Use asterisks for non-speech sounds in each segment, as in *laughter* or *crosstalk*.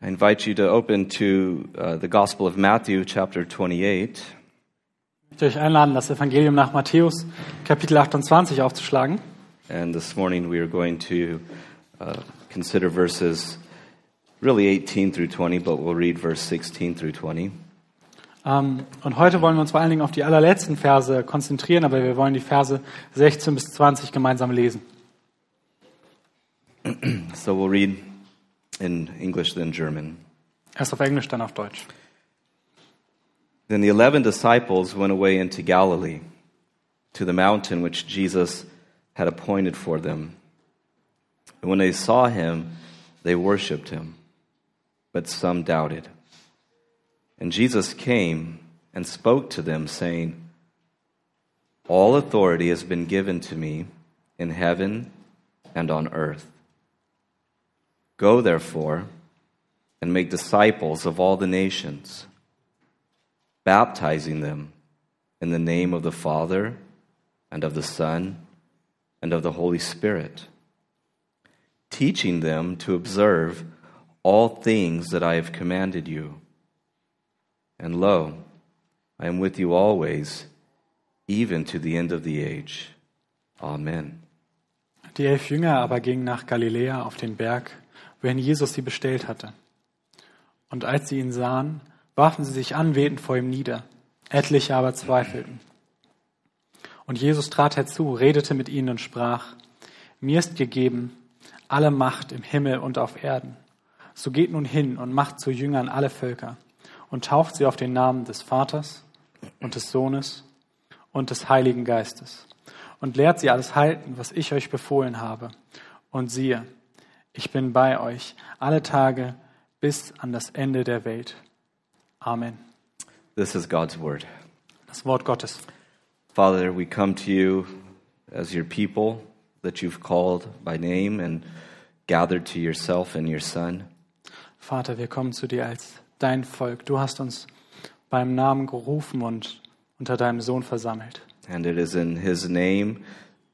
I invite you to open to uh, the Gospel of Matthew, chapter 28. Ich möchte euch einladen, das Evangelium nach Matthäus, Kapitel 28 aufzuschlagen. And this morning we are going to uh, consider verses really 18 through 20, but we'll read verse 16 through 20. Ähm, und heute wollen wir uns vor allen Dingen auf die allerletzten Verse konzentrieren, aber wir wollen die Verse 16 bis 20 gemeinsam lesen. *clears throat* So we'll read in English, then German. Erst auf Englisch, dann auf Deutsch. Then the eleven disciples went away into Galilee, to the mountain which Jesus had appointed for them. And when they saw him, they worshipped him, but some doubted. And Jesus came and spoke to them, saying, All authority has been given to me in heaven and on earth. Go, therefore, and make disciples of all the nations, baptizing them in the name of the Father, and of the Son, and of the Holy Spirit, teaching them to observe all things that I have commanded you. And lo, I am with you always, even to the end of the age. Amen. Die elf Jünger aber gingen nach Galiläa auf den Berg, wohin Jesus sie bestellt hatte. Und als sie ihn sahen, warfen sie sich anbetend vor ihm nieder. Etliche aber zweifelten. Und Jesus trat herzu, redete mit ihnen und sprach, mir ist gegeben alle Macht im Himmel und auf Erden. So geht nun hin und macht zu Jüngern alle Völker und tauft sie auf den Namen des Vaters und des Sohnes und des Heiligen Geistes und lehrt sie alles halten, was ich euch befohlen habe. Und siehe, ich bin bei euch alle Tage bis an das Ende der Welt. Amen. This is God's word. Das Wort Gottes. Father, we come to you as your people that you've called by name and gathered to yourself and your Son. Vater, wir kommen zu dir als dein Volk. Du hast uns beim Namen gerufen und unter deinem Sohn versammelt. And it is in his name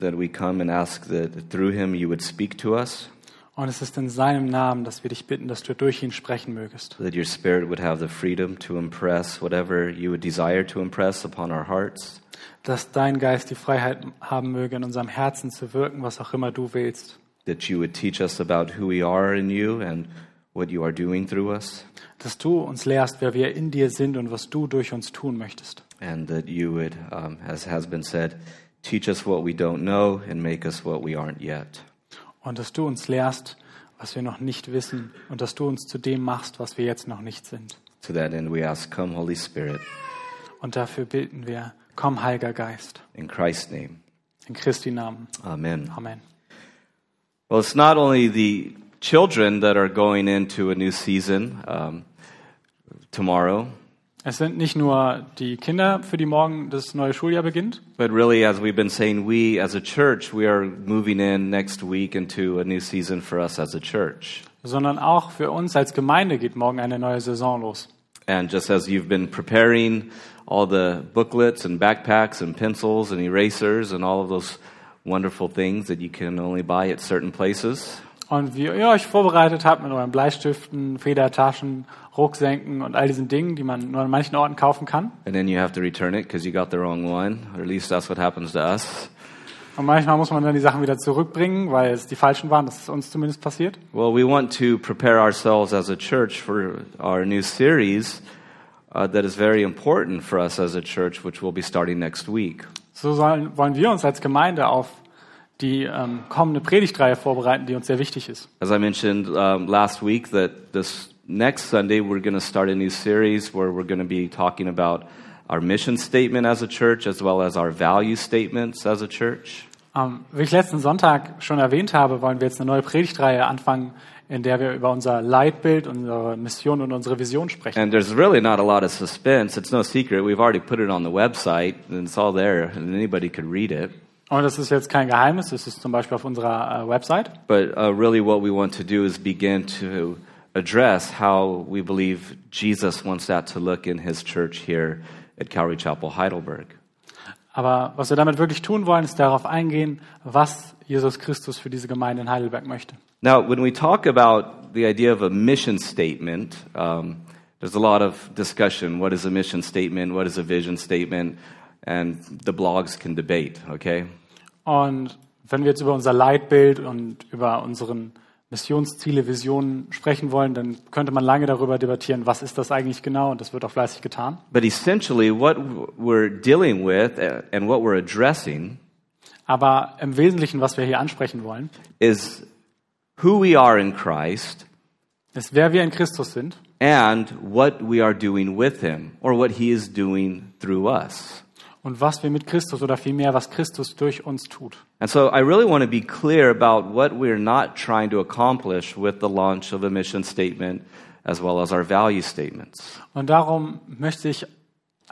that we come and ask that through him you would speak to us, Und es ist in seinem Namen, dass wir dich bitten, dass du durch ihn sprechen mögest. that your spirit would have the freedom to impress whatever you would desire to impress upon our hearts. Dass dein Geist die Freiheit haben möge, in unserem Herzen zu wirken, was auch immer du willst. That you would teach us about who we are in you and what you are doing through us. Dass du uns lehrst, wer wir in dir sind und was du durch uns tun möchtest. And that you would, um, as has been said, teach us what we don't know and make us what we aren't yet. Und dass du uns lehrst, was wir noch nicht wissen und dass du uns zu dem machst, was wir jetzt noch nicht sind. To that end, we ask, Come, Holy Spirit, Und dafür bitten wir, komm, Heiliger Geist. in Christ's name. In Christi Namen. Amen. Amen. Well, it's not only the children that are going into a new season um, tomorrow, Es sind nicht nur die Kinder, für die morgen das neue Schuljahr beginnt, but really, as we've been saying, we as a church, we are moving in next week into a new season for us as a church. sondern auch für uns als Gemeinde geht morgen eine neue Saison los. And just as you've been preparing all the booklets and backpacks and pencils and erasers and all of those wonderful things that you can only buy at certain places, Und wie ihr euch vorbereitet habt mit euren Bleistiften, Federtaschen, Rucksäcken und all diesen Dingen, die man nur an manchen Orten kaufen kann. and then you have to return it because you got the wrong one, or at least that's what happens to us. Und manchmal muss man dann die Sachen wieder zurückbringen, weil es die falschen waren. Das ist uns zumindest passiert. Well, we want to prepare ourselves as a church for our new series uh, that is very important for us as a church, which will be starting next week. So sollen, wollen wir uns als Gemeinde auf die ähm, kommende Predigtreihe vorbereiten, die uns sehr wichtig ist. As I mentioned um, last week, that this next Sunday we're going to start a new series where we're going to be talking about our mission statement as a church as well as our value statements as a church. Ähm, wie ich letzten Sonntag schon erwähnt habe, wollen wir jetzt eine neue Predigtreihe anfangen, in der wir über unser Leitbild, unsere Mission und unsere Vision sprechen. And there's really not a lot of suspense. It's no secret. We've already put it on the website and it's all there and anybody could read it. Und das ist jetzt kein Geheimnis, das ist zum Beispiel auf unserer äh, Website. But uh, really, what we want to do is begin to address how we believe Jesus wants that to look in his church here at Calvary Chapel, Heidelberg. Aber was wir damit wirklich tun wollen, ist darauf eingehen, was Jesus Christus für diese Gemeinde in Heidelberg möchte. Now, when we talk about the idea of a mission statement, um, there's a lot of discussion. What is a mission statement? What is a vision statement? And the blogs can debate, okay? Und wenn wir jetzt über unser Leitbild und über unseren Missionsziele, Visionen sprechen wollen, dann könnte man lange darüber debattieren, was ist das eigentlich genau, und das wird auch fleißig getan. But essentially, what we're dealing with uh, and what we're addressing Aber im Wesentlichen, was wir hier ansprechen wollen, is who we are in Christ ist, wer wir in Christus sind and what we are doing with Him or what He is doing through us. Und was wir mit Christus oder vielmehr, was Christus durch uns tut. And so I really want to be clear about what we're not trying to accomplish with the launch of a mission statement as well as our value statements. Und darum möchte ich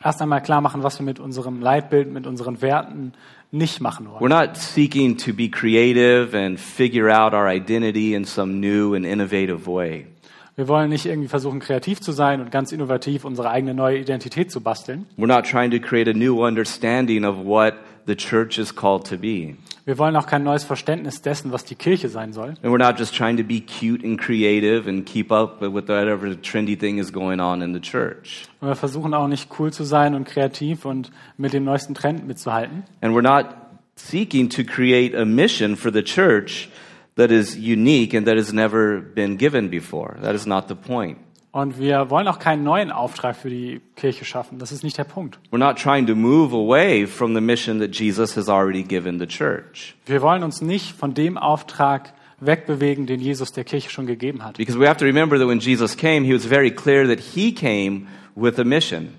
erst einmal klar machen, was wir mit unserem Leitbild, mit unseren Werten nicht machen We're wollen. not seeking to be creative and figure out our identity in some new and innovative way. Wir wollen nicht irgendwie versuchen, kreativ zu sein und ganz innovativ unsere eigene neue Identität zu basteln. We're not trying to create a new understanding of what the church is called to be. Wir wollen auch kein neues Verständnis dessen, was die Kirche sein soll. And we're not just trying to be cute and creative and keep up with whatever trendy thing is going on in the church. Und wir versuchen auch nicht cool zu sein und kreativ und mit dem neuesten Trend mitzuhalten. And we're not seeking to create a mission for the church that is unique and that has never been given before. That is not the point. Und wir wollen auch keinen neuen Auftrag für die Kirche schaffen. Das ist nicht der Punkt. We're not trying to move away from the mission that Jesus has already given the church. Wir wollen uns nicht von dem Auftrag wegbewegen, den Jesus der Kirche schon gegeben hat. Because we have to remember that when Jesus came, he was very clear that he came with a mission.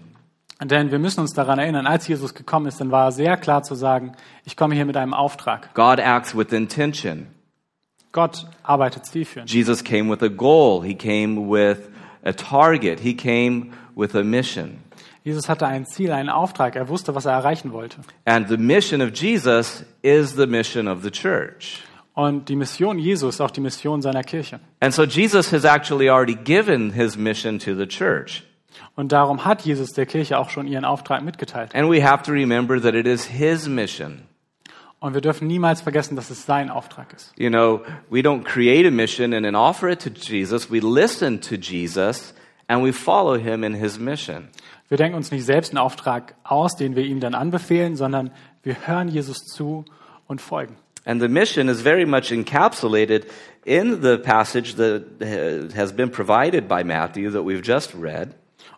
Denn wir müssen uns daran erinnern, als Jesus gekommen ist, dann war er sehr klar zu sagen, ich komme hier mit einem Auftrag. God acts with intention. Gott arbeitet zielführend. Jesus came with a goal. He came with a target. He came with a mission. Jesus hatte ein Ziel, einen Auftrag. Er wusste, was er erreichen wollte. And the mission of Jesus is the mission of the church. Und die Mission Jesu ist auch die Mission seiner Kirche. And so Jesus has actually already given his mission to the church. Und darum hat Jesus der Kirche auch schon ihren Auftrag mitgeteilt. And we have to remember that it is his mission. Und wir dürfen niemals vergessen, dass es sein Auftrag ist. You know, we don't create a mission and then offer it to Jesus. We listen to Jesus and we follow him in his mission. Wir denken uns nicht selbst einen Auftrag aus, den wir ihm dann anbefehlen, sondern wir hören Jesus zu und folgen. And the mission is very much encapsulated in the passage that has been provided by Matthew that we've just read.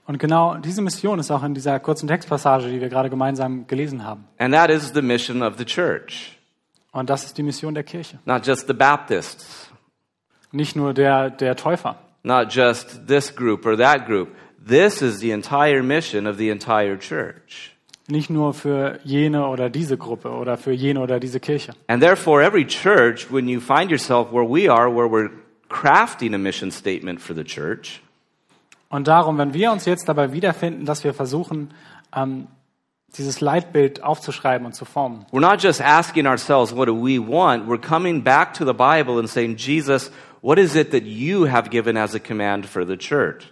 Und genau diese Mission ist auch in dieser kurzen Textpassage, die wir gerade gemeinsam gelesen haben. And that is the mission of the church, Und das ist die Mission der Kirche. not just the Baptists, Nicht nur der, der Täufer, not just this group or that group. This is the entire mission of the entire church. nicht nur für jene oder diese Gruppe oder für jene oder diese Kirche. And therefore, every church, when you find yourself where we are, where we're crafting a mission statement for the church, Und darum, wenn wir uns jetzt dabei wiederfinden, dass wir versuchen, ähm, dieses Leitbild aufzuschreiben und zu formen, we're not just asking ourselves, what do we want? We're coming back to the Bible and saying, Jesus, what is it that you have given as a command for the church?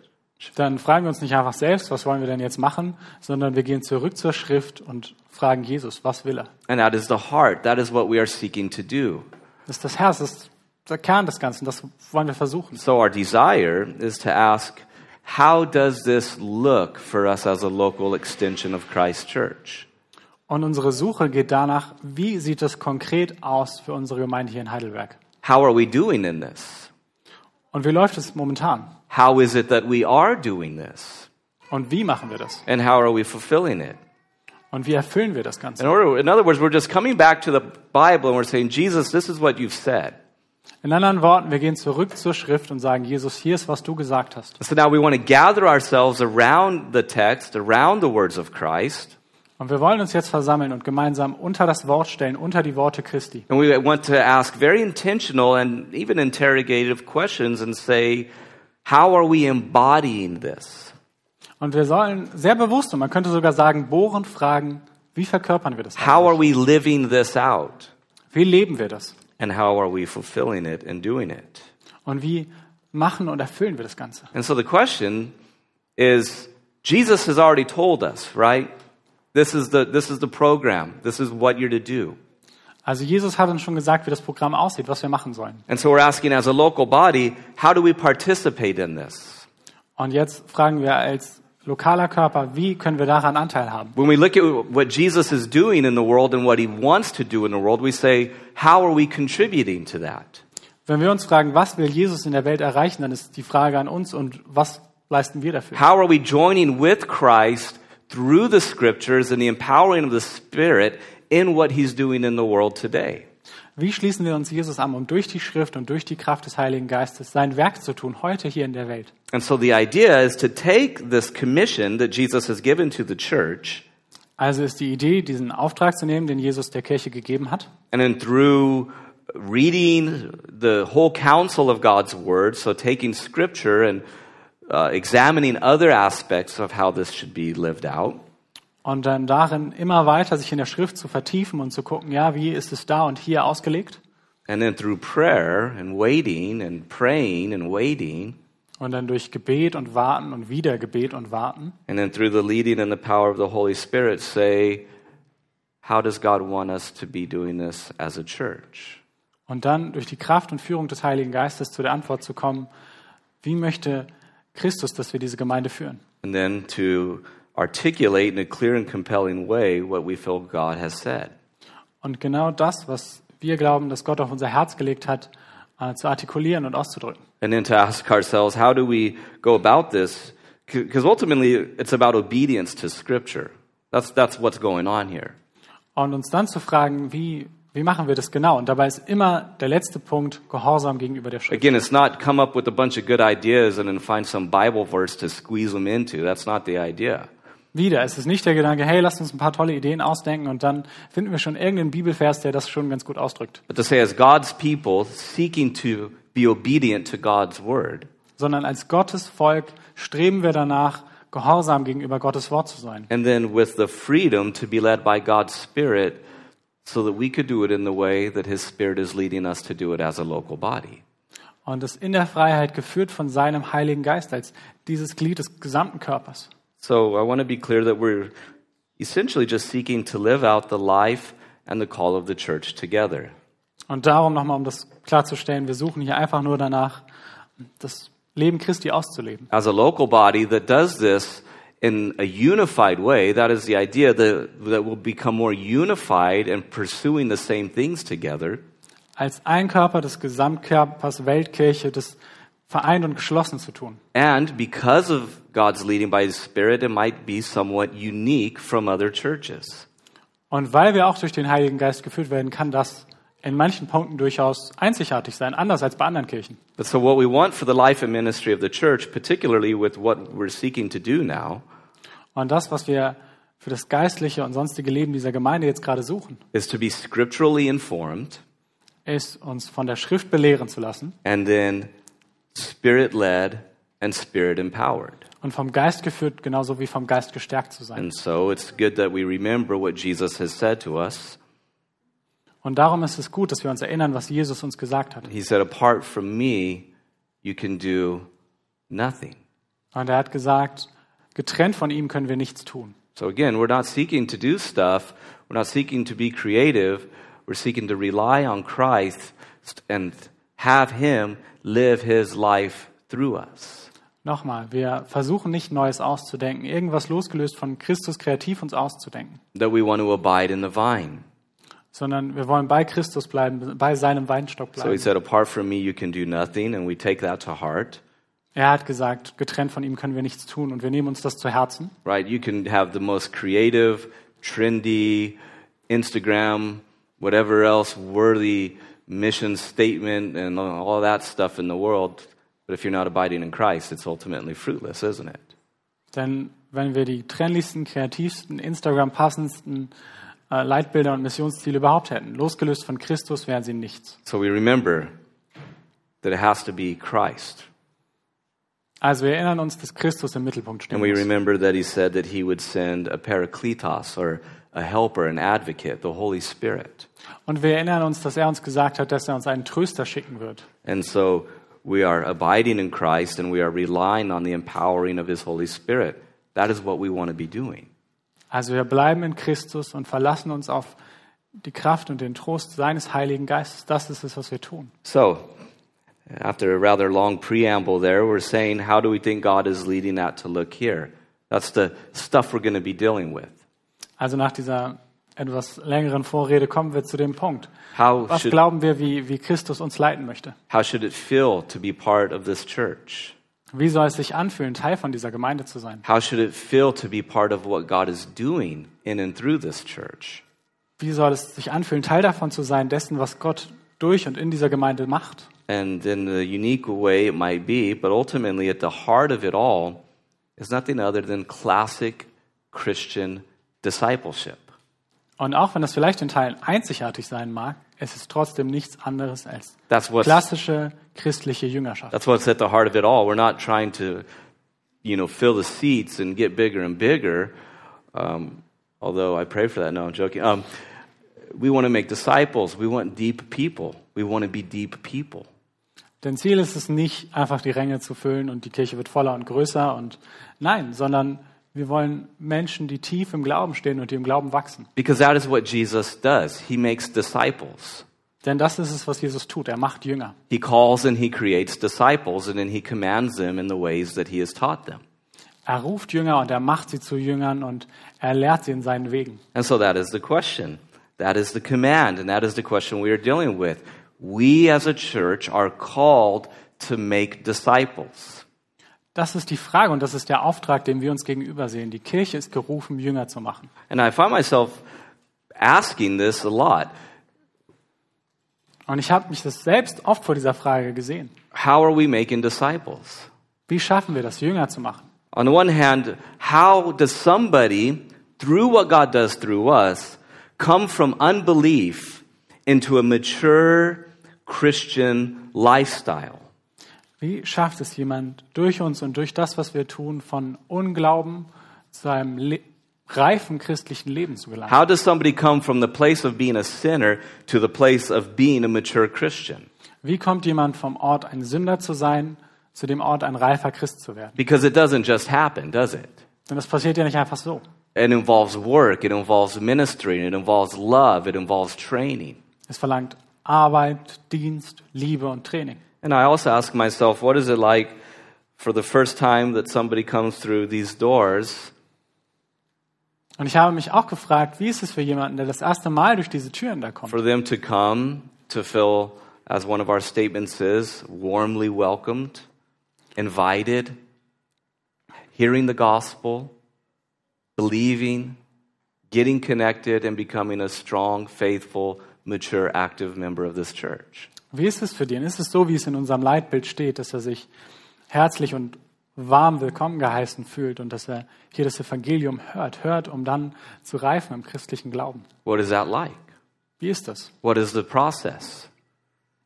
dann fragen wir uns nicht einfach selbst, was wollen wir denn jetzt machen, sondern wir gehen zurück zur Schrift und fragen Jesus, was will er? And that is the heart. That is what we are seeking to do. Das ist das Herz, das ist der Kern des Ganzen, das wollen wir versuchen. So our desire is to ask, how does this look for us as a local extension of Christ Church? Und unsere Suche geht danach, wie sieht es konkret aus für unsere Gemeinde hier in Heidelberg? How are we doing in this? Und wie läuft es momentan? How is it that we are doing this? Und wie machen wir das? And how are we fulfilling it? Und wie erfüllen wir das Ganze? In order, in other words, we're just coming back to the Bible and we're saying, Jesus, this is what you've said. In anderen Worten, wir gehen zurück zur Schrift und sagen, Jesus, hier ist, was du gesagt hast. So now we want to gather ourselves around the text, around the words of Christ, Und wir wollen uns jetzt versammeln und gemeinsam unter das Wort stellen, unter die Worte Christi. and we want to ask very intentional and even interrogative questions and say, how are we embodying this? Und wir sollen sehr bewusst, und man könnte sogar sagen, bohren, fragen, wie verkörpern wir das? How are we living this out? Wie leben wir das? And how are we fulfilling it and doing it? Und wie machen und erfüllen wir das Ganze? And so the question is Jesus has already told us, right? This is the, this is the program. This is what you're to do. Also Jesus hat uns schon gesagt, wie das Programm aussieht, was wir machen sollen. And so we're asking as a local body, how do we participate in this? Und jetzt fragen wir als lokaler Körper, wie können wir daran Anteil haben? When we look at what Jesus is doing in the world and what he wants to do in the world, we say, how are we contributing to that? Wenn wir uns fragen, was will Jesus in der Welt erreichen, dann ist die Frage an uns und was leisten wir dafür? How are we joining with Christ through the scriptures and the empowering of the Spirit in what he's doing in the world today? Wie schließen wir uns Jesus an, um durch die Schrift und durch die Kraft des Heiligen Geistes sein Werk zu tun, heute hier in der Welt? And so the idea is to take this commission that Jesus has given to the church Also ist die Idee, diesen Auftrag zu nehmen, den Jesus der Kirche gegeben hat, and then through reading the whole counsel of God's word, so taking scripture and uh, examining other aspects of how this should be lived out, und dann darin immer weiter sich in der Schrift zu vertiefen und zu gucken, ja, wie ist es da und hier ausgelegt? and then through prayer and waiting and praying and waiting, Und dann durch Gebet und Warten und wieder Gebet und Warten and then through the leading and the power of the Holy Spirit, say, how does God want us to be doing this as a church? und dann durch die Kraft und Führung des Heiligen Geistes zu der Antwort zu kommen, wie möchte Christus, dass wir diese Gemeinde führen? And then to articulate in a clear and compelling way what we feel God has said. Und genau das, was wir glauben, dass Gott auf unser Herz gelegt hat, äh, zu artikulieren und auszudrücken. And then to ask ourselves, how do we go about this? Because ultimately, it's about obedience to Scripture. That's, that's what's going on here. Und uns dann zu fragen, wie, wie machen wir das genau? Und dabei ist immer der letzte Punkt Gehorsam gegenüber der Schrift. Again, it's not come up with a bunch of good ideas and then find some Bible verse to squeeze them into. That's not the idea. Wieder, es ist nicht der Gedanke, hey, lasst uns ein paar tolle Ideen ausdenken und dann finden wir schon irgendeinen Bibelvers, der das schon ganz gut ausdrückt. But to say, as God's people seeking to be obedient to God's word, Sondern als Gottes Volk streben wir danach, gehorsam gegenüber Gottes Wort zu sein. and then with the freedom to be led by God's Spirit so that we could do it in the way that His Spirit is leading us to do it as a local body. Und es in der Freiheit geführt von seinem Heiligen Geist als dieses Glied des gesamten Körpers. So I want to be clear that we're essentially just seeking to live out the life and the call of the church together. Und darum nochmal, um das klarzustellen, wir suchen hier einfach nur danach, das Leben Christi auszuleben. As a local body that does this in a unified way, that is the idea that, that we'll become more unified and pursuing the same things together. Als ein Körper des Gesamtkörpers Weltkirche, das vereint und geschlossen zu tun. And because of God's leading by His Spirit, it might be somewhat unique from other churches. Und weil wir auch durch den Heiligen Geist geführt werden, kann das in manchen Punkten durchaus einzigartig sein, anders als bei anderen Kirchen. But so what we want for the life and ministry of the church, particularly with what we're seeking to do now, Und das, was wir für das geistliche und sonstige Leben dieser Gemeinde jetzt gerade suchen, is to be scripturally informed ist, uns von der Schrift belehren zu lassen and then spirit led and spirit empowered. und vom Geist geführt, genauso wie vom Geist gestärkt zu sein. And so it's good that we remember what Jesus has said to us. Und darum ist es gut, dass wir uns erinnern, was Jesus uns gesagt hat. He said, Apart from me, you can do nothing. Und er hat gesagt, getrennt von ihm können wir nichts tun. So again, we're not seeking to do stuff, we're not seeking to be creative, we're seeking to rely on Christ and have Him live His life through us. Nochmal, wir versuchen nicht Neues auszudenken, irgendwas losgelöst von Christus kreativ uns auszudenken, That we want to abide in the vine. sondern wir wollen bei Christus bleiben, bei seinem Weinstock So he bleiben. said, Apart from me, you can do nothing, and we take that to heart. Er hat gesagt, getrennt von ihm können wir nichts tun und wir nehmen uns das zu Herzen. right? You can have the most creative, trendy, Instagram, whatever else worthy mission statement and all that stuff in the world. But if you're not abiding in Christ, it's ultimately fruitless, isn't it? Denn wenn wir die trendlichsten, kreativsten, Instagram-passendsten äh, Leitbilder und Missionsziele überhaupt hätten, losgelöst von Christus, wären sie nichts. So we remember that it has to be Christ. Also wir erinnern uns, dass Christus im Mittelpunkt stehen And we remember that he said that he would send a parakletos or a helper, an advocate, the Holy Spirit. Und wir erinnern uns, dass er uns gesagt hat, dass er uns einen Tröster schicken wird. And so we are abiding in Christ and we are relying on the empowering of his Holy Spirit. That is what we want to be doing. Also wir bleiben in Christus und verlassen uns auf die Kraft und den Trost seines Heiligen Geistes. Das ist es, was wir tun. So, after a rather long preamble there, we're saying, how do we think God is leading that to look here? That's the stuff we're going to be dealing with. Also nach dieser etwas längeren Vorrede kommen wir zu dem Punkt. How Was should, glauben wir, wie, wie Christus uns leiten möchte? how should it feel to be part of this church? Wie soll es sich anfühlen, Teil von dieser Gemeinde zu sein? How should it feel to be part of what God is doing in and through this church? Wie soll es sich anfühlen, Teil davon zu sein, dessen, was Gott durch und in dieser Gemeinde macht? And in the unique way it might be, but ultimately at the heart of it all is nothing other than classic Christian discipleship. Und auch wenn das vielleicht in Teilen einzigartig sein mag, es ist trotzdem nichts anderes als klassische christliche Jüngerschaft. that's what's at the heart of it all. We're not trying to, you know, fill the seats and get bigger and bigger. Um, although I pray for that. No, I'm joking. Um, we want to make disciples. We want deep people. We want to be deep people. Denn Ziel ist es nicht, einfach die Ränge zu füllen und die Kirche wird voller und größer und nein, sondern wir wollen Menschen, die tief im Glauben stehen und die im Glauben wachsen. Because that is what Jesus does. He makes disciples. Denn das ist es, was Jesus tut. Er macht Jünger. He calls and he creates disciples, and then he commands them in the ways that he has taught them. Er ruft Jünger und er macht sie zu Jüngern und er lehrt sie in seinen Wegen. And so that is the question. That is the command, and that is the question we are dealing with. We as a church are called to make disciples. Das ist die Frage und das ist der Auftrag, den wir uns gegenüber sehen. Die Kirche ist gerufen, Jünger zu machen. And I find myself asking this a lot. Und ich habe mich das selbst oft vor dieser Frage gesehen. How are we making disciples? Wie schaffen wir das, Jünger zu machen? On the one hand, how does somebody, through what God does through us, come from unbelief into a mature Christian lifestyle? Wie schafft es jemand durch uns und durch das, was wir tun, von Unglauben zu einem le reifen christlichen Leben zu gelangen? How does somebody come from the place of being a sinner to the place of being a mature Christian? Wie kommt jemand vom Ort, ein Sünder zu sein, zu dem Ort, ein reifer Christ zu werden? Because it doesn't just happen, does it? Denn das passiert ja nicht einfach so. It involves work, it involves ministry, it involves love, it involves training. Es verlangt Arbeit, Dienst, Liebe und Training. And I also ask myself, what is it like for the first time that somebody comes through these doors Und ich habe mich auch gefragt, wie ist es für jemanden, der das erste Mal durch diese Türen da kommt? for them to come to feel, as one of our statements is, warmly welcomed, invited, hearing the gospel, believing, getting connected, and becoming a strong, faithful, mature, active member of this church. Wie ist es für den? Ist es so, wie es in unserem Leitbild steht, dass er sich herzlich und warm willkommen geheißen fühlt und dass er hier das Evangelium hört, hört, um dann zu reifen im christlichen Glauben? What is that like? Wie ist das? What is the process?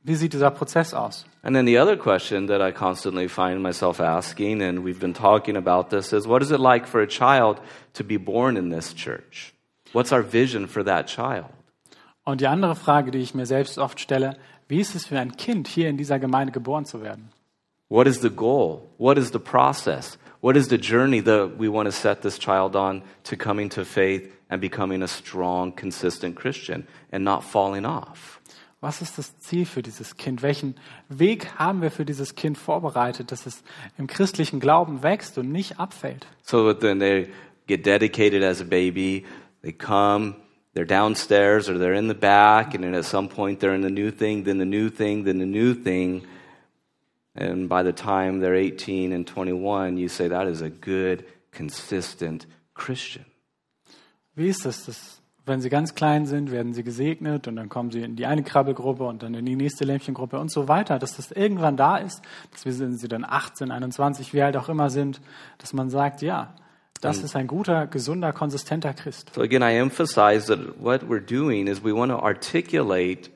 Wie sieht dieser Prozess aus? And then the other question that I constantly find myself asking, and we've been talking about this, is what is it like for a child to be born in this church? What's our vision for that child? Und die andere Frage, die ich mir selbst oft stelle, wie ist es für ein Kind, hier in dieser Gemeinde geboren zu werden? What is the goal? What is the process? What is the journey that we want to set this child on to coming to faith and becoming a strong, consistent Christian and not falling off? Was ist das Ziel für dieses Kind? Welchen Weg haben wir für dieses Kind vorbereitet, dass es im christlichen Glauben wächst und nicht abfällt? So that then they get dedicated as a baby, they come, they're downstairs or they're in the back, and then at some point they're in the new thing, then the new thing, then the new thing. And by the time they're 18 and 21, you say that is a good, consistent Christian. Wie ist das, dass, wenn sie ganz klein sind, werden sie gesegnet und dann kommen sie in die eine Krabbelgruppe und dann in die nächste Lämpchengruppe und so weiter, dass das irgendwann da ist, dass wir sind sie dann 18, 21, wie alt auch immer sind, dass man sagt, ja, das ist ein guter, gesunder, konsistenter Christ. So again, I emphasize that what we're doing is we want to articulate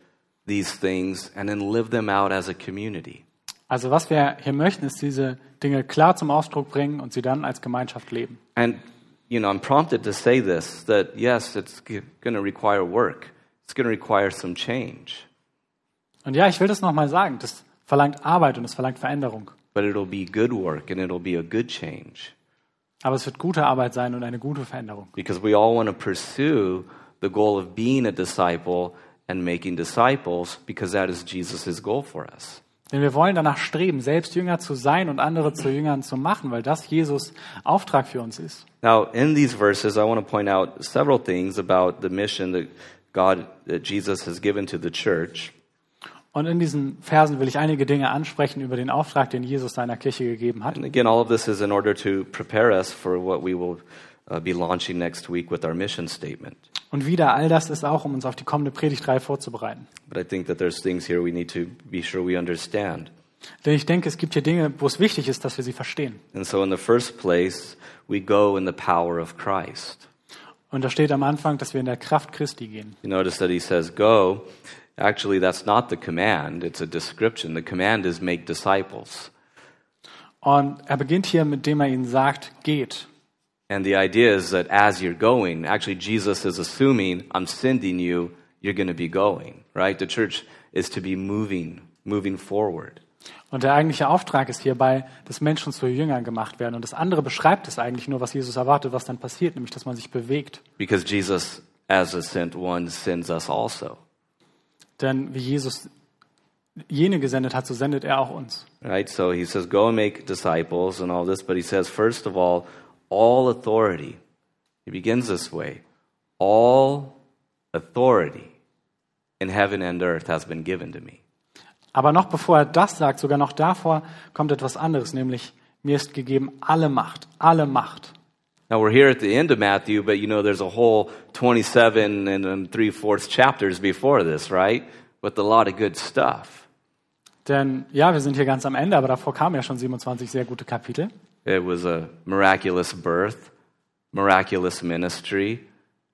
these things and then live them out as a community. Also was wir hier möchten, ist diese Dinge klar zum Ausdruck bringen und sie dann als Gemeinschaft leben. And, you know, I'm prompted to say this that yes, it's going to require work, it's going to require some change, Und ja, ich will das nochmal sagen, das verlangt Arbeit und es verlangt Veränderung. but it'll be good work and it'll be a good change. Aber es wird gute Arbeit sein und eine gute Veränderung. because we all want to pursue the goal of being a disciple and making disciples because that is Jesus' goal for us. Denn wir wollen danach streben, selbst Jünger zu sein und andere zu Jüngern zu machen, weil das Jesus Auftrag für uns ist. Now, in these verses, I want to point out several things about the mission that God, that Jesus has given to the church. Und in diesen Versen will ich einige Dinge ansprechen über den Auftrag, den Jesus seiner Kirche gegeben hat. And again, all of this is in order to prepare us for what we will uh, be launching next week with our mission statement. Und wieder, all das ist auch, um uns auf die kommende Predigtreihe vorzubereiten. But I think that there's things here we need to be sure we understand. Denn ich denke, es gibt hier Dinge, wo es wichtig ist, dass wir sie verstehen. And so, in the first place, we go in the power of Christ. Und da steht am Anfang, dass wir in der Kraft Christi gehen. You notice that he says, Go. Actually, that's not the command, it's a description. The command is make disciples. Und er beginnt hier, mit dem er ihnen sagt, geht. And the idea is that as you're going, actually, Jesus is assuming, I'm sending you, you're going to be going, right? The church is to be moving, moving forward. Und der eigentliche Auftrag ist hierbei, dass Menschen zu Jüngern gemacht werden. Und das andere beschreibt es eigentlich nur, was Jesus erwartet, was dann passiert, nämlich, dass man sich bewegt. Because Jesus, as a sent one, sends us also. Denn wie Jesus jene gesendet hat, so sendet er auch uns. Right? So he says, Go and make disciples and all this, but he says, first of all, all authority. He begins this way all authority in heaven and earth has been given to me. Aber noch bevor er das sagt, sogar noch davor kommt etwas anderes, nämlich mir ist gegeben alle Macht, alle Macht. Now we're here at the end of Matthew, but you know there's a whole 27 and then three fourths chapters before this, right? With a lot of good stuff. Denn ja, wir sind hier ganz am Ende, aber davor kamen ja schon 27 sehr gute Kapitel. It was a miraculous birth, miraculous ministry,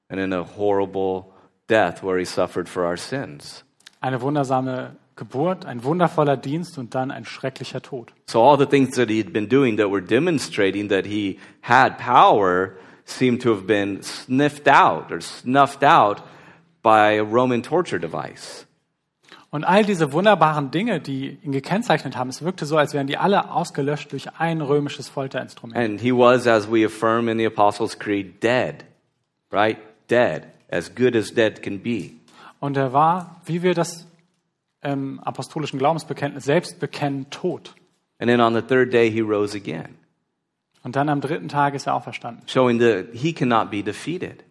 and then a horrible death where he suffered for our sins. Eine wundersame Geburt, ein wundervoller Dienst und dann ein schrecklicher Tod. So all the things that he'd been doing that were demonstrating that he had power seemed to have been sniffed out or snuffed out by a Roman torture device. Und all diese wunderbaren Dinge, die ihn gekennzeichnet haben, es wirkte so, als wären die alle ausgelöscht durch ein römisches Folterinstrument. And he was, as we affirm in the Apostles' Creed, dead, right? Dead, as good as dead can be. Und er war, wie wir das im apostolischen Glaubensbekenntnis selbst bekennen, tot. And then on the third day, he rose again, Und dann am dritten Tag ist er auferstanden. showing that he cannot be defeated.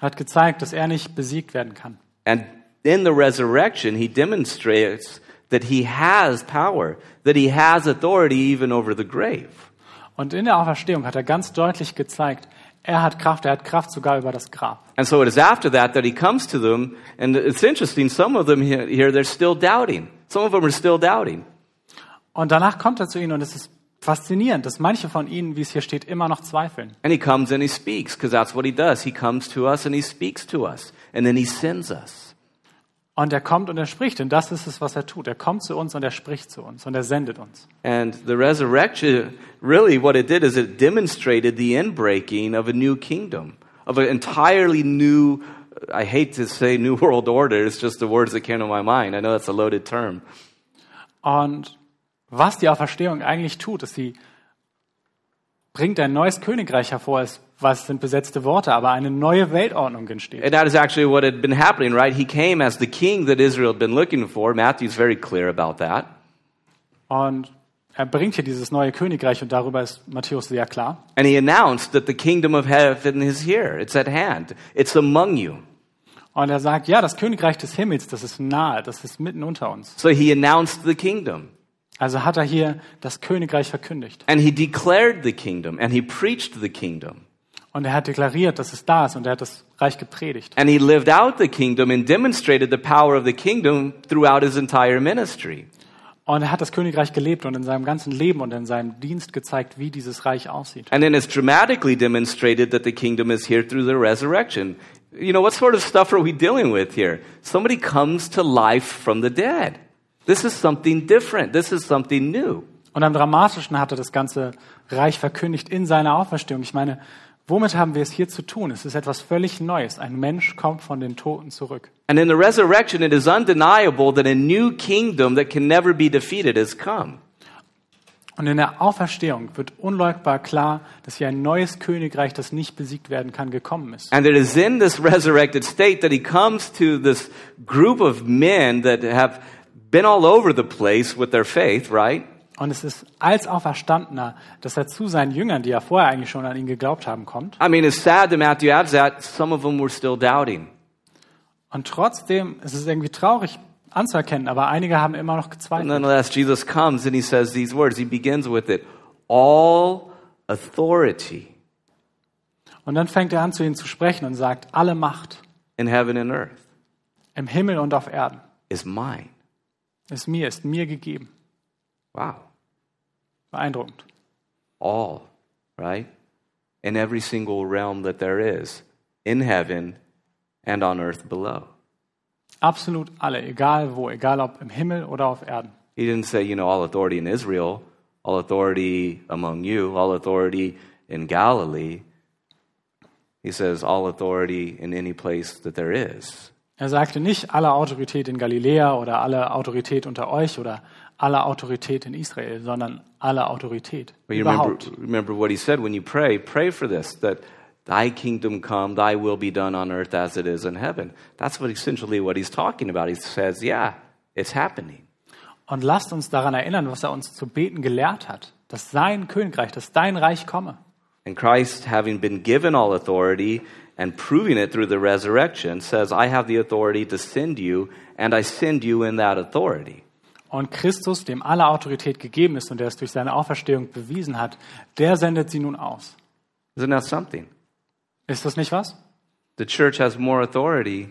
Hat gezeigt, dass er nicht besiegt werden kann. And in the resurrection, he demonstrates that he has power, that he has authority even over the grave. Und in der Auferstehung hat er ganz deutlich gezeigt, er hat Kraft, er hat Kraft sogar über das Grab. And so it is after that that he comes to them, and it's interesting, some of them here, they're still doubting. Some of them are still doubting. Und danach kommt er zu ihnen und es ist faszinierend, dass manche von ihnen, wie es hier steht, immer noch zweifeln. And he comes and he speaks, because that's what he does. He comes to us and he speaks to us, and then he sends us. Und er kommt und er spricht, und das ist es, was er tut. Er kommt zu uns und er spricht zu uns und er sendet uns. And the resurrection, really what it did is it demonstrated the inbreaking of a new kingdom, of an entirely new, I hate to say new *laughs* world order, it's just the words that came to my mind. I know that's a loaded term. Und was die Auferstehung eigentlich tut, ist, sie bringt ein neues Königreich hervor. Es, was sind besetzte Worte, aber eine neue Weltordnung entsteht. And that is actually what had been happening, right? He came as the king that Israel had been looking for. Matthew's very clear about that. Und er bringt hier dieses neue Königreich und darüber ist Matthäus sehr klar. And he announced that the kingdom of heaven is here. It's at hand. It's among you. Und er sagt, ja, das Königreich des Himmels, das ist nahe, das ist mitten unter uns. So he announced the kingdom. Also hat er hier das Königreich verkündigt. And he declared the kingdom and he preached the kingdom. Und er hat deklariert, dass es da ist und er hat das Reich gepredigt. And he lived out the kingdom and demonstrated the power of the kingdom throughout his entire ministry. Und er hat das Königreich gelebt und in seinem ganzen Leben und in seinem Dienst gezeigt, wie dieses Reich aussieht. And then it's dramatically demonstrated that the kingdom is here through the resurrection. You know, what sort of stuff are we dealing with here? Somebody comes to life from the dead. This is something different. This is something new. Und am dramatischen hat er das ganze Reich verkündigt in seiner Auferstehung. Ich meine, womit haben wir es hier zu tun? Es ist etwas völlig Neues. Ein Mensch kommt von den Toten zurück. And in the resurrection, it is undeniable that a new kingdom that can never be defeated has come. Und in der Auferstehung wird unleugbar klar, dass hier ein neues Königreich, das nicht besiegt werden kann, gekommen ist. And it is in this resurrected state that he comes to this group of men that have been all over the place with their faith, right? Und es ist als Auferstandener, dass er zu seinen Jüngern, die ja vorher eigentlich schon an ihn geglaubt haben, kommt. I mean, it's sad that Matthew adds that some of them were still doubting. Und trotzdem ist es irgendwie traurig anzuerkennen, aber einige haben immer noch gezweifelt. nonetheless, Jesus comes and he says these words. He begins with it All authority Und dann fängt er an, zu ihnen zu sprechen und sagt, alle Macht in heaven and earth im Himmel und auf Erden is mine. Ist mir, ist mir gegeben. Wow. Beeindruckend. All, right? In every single realm that there is, in heaven and on earth below. Absolut alle, egal wo, egal ob im Himmel oder auf Erden. He didn't say, you know, all authority in Israel, all authority among you, all authority in Galilee. He says, all authority in any place that there is. Er sagte nicht alle Autorität in Galiläa oder alle Autorität unter euch oder alle Autorität in Israel, sondern alle Autorität But you remember, überhaupt. remember what he said when you pray, pray for this, that thy kingdom come, thy will be done on earth as it is in heaven. That's what essentially what he's talking about. He says, yeah, it's happening. Und lasst uns daran erinnern, was er uns zu beten gelehrt hat, dass sein Königreich, dass dein Reich komme. And Christ, having been given all authority and proving it through the resurrection, says, I have the authority to send you, and I send you in that authority. Und Christus, dem alle Autorität gegeben ist und der es durch seine Auferstehung bewiesen hat, der sendet sie nun aus. Isn't that something? Ist das nicht was? The church has more authority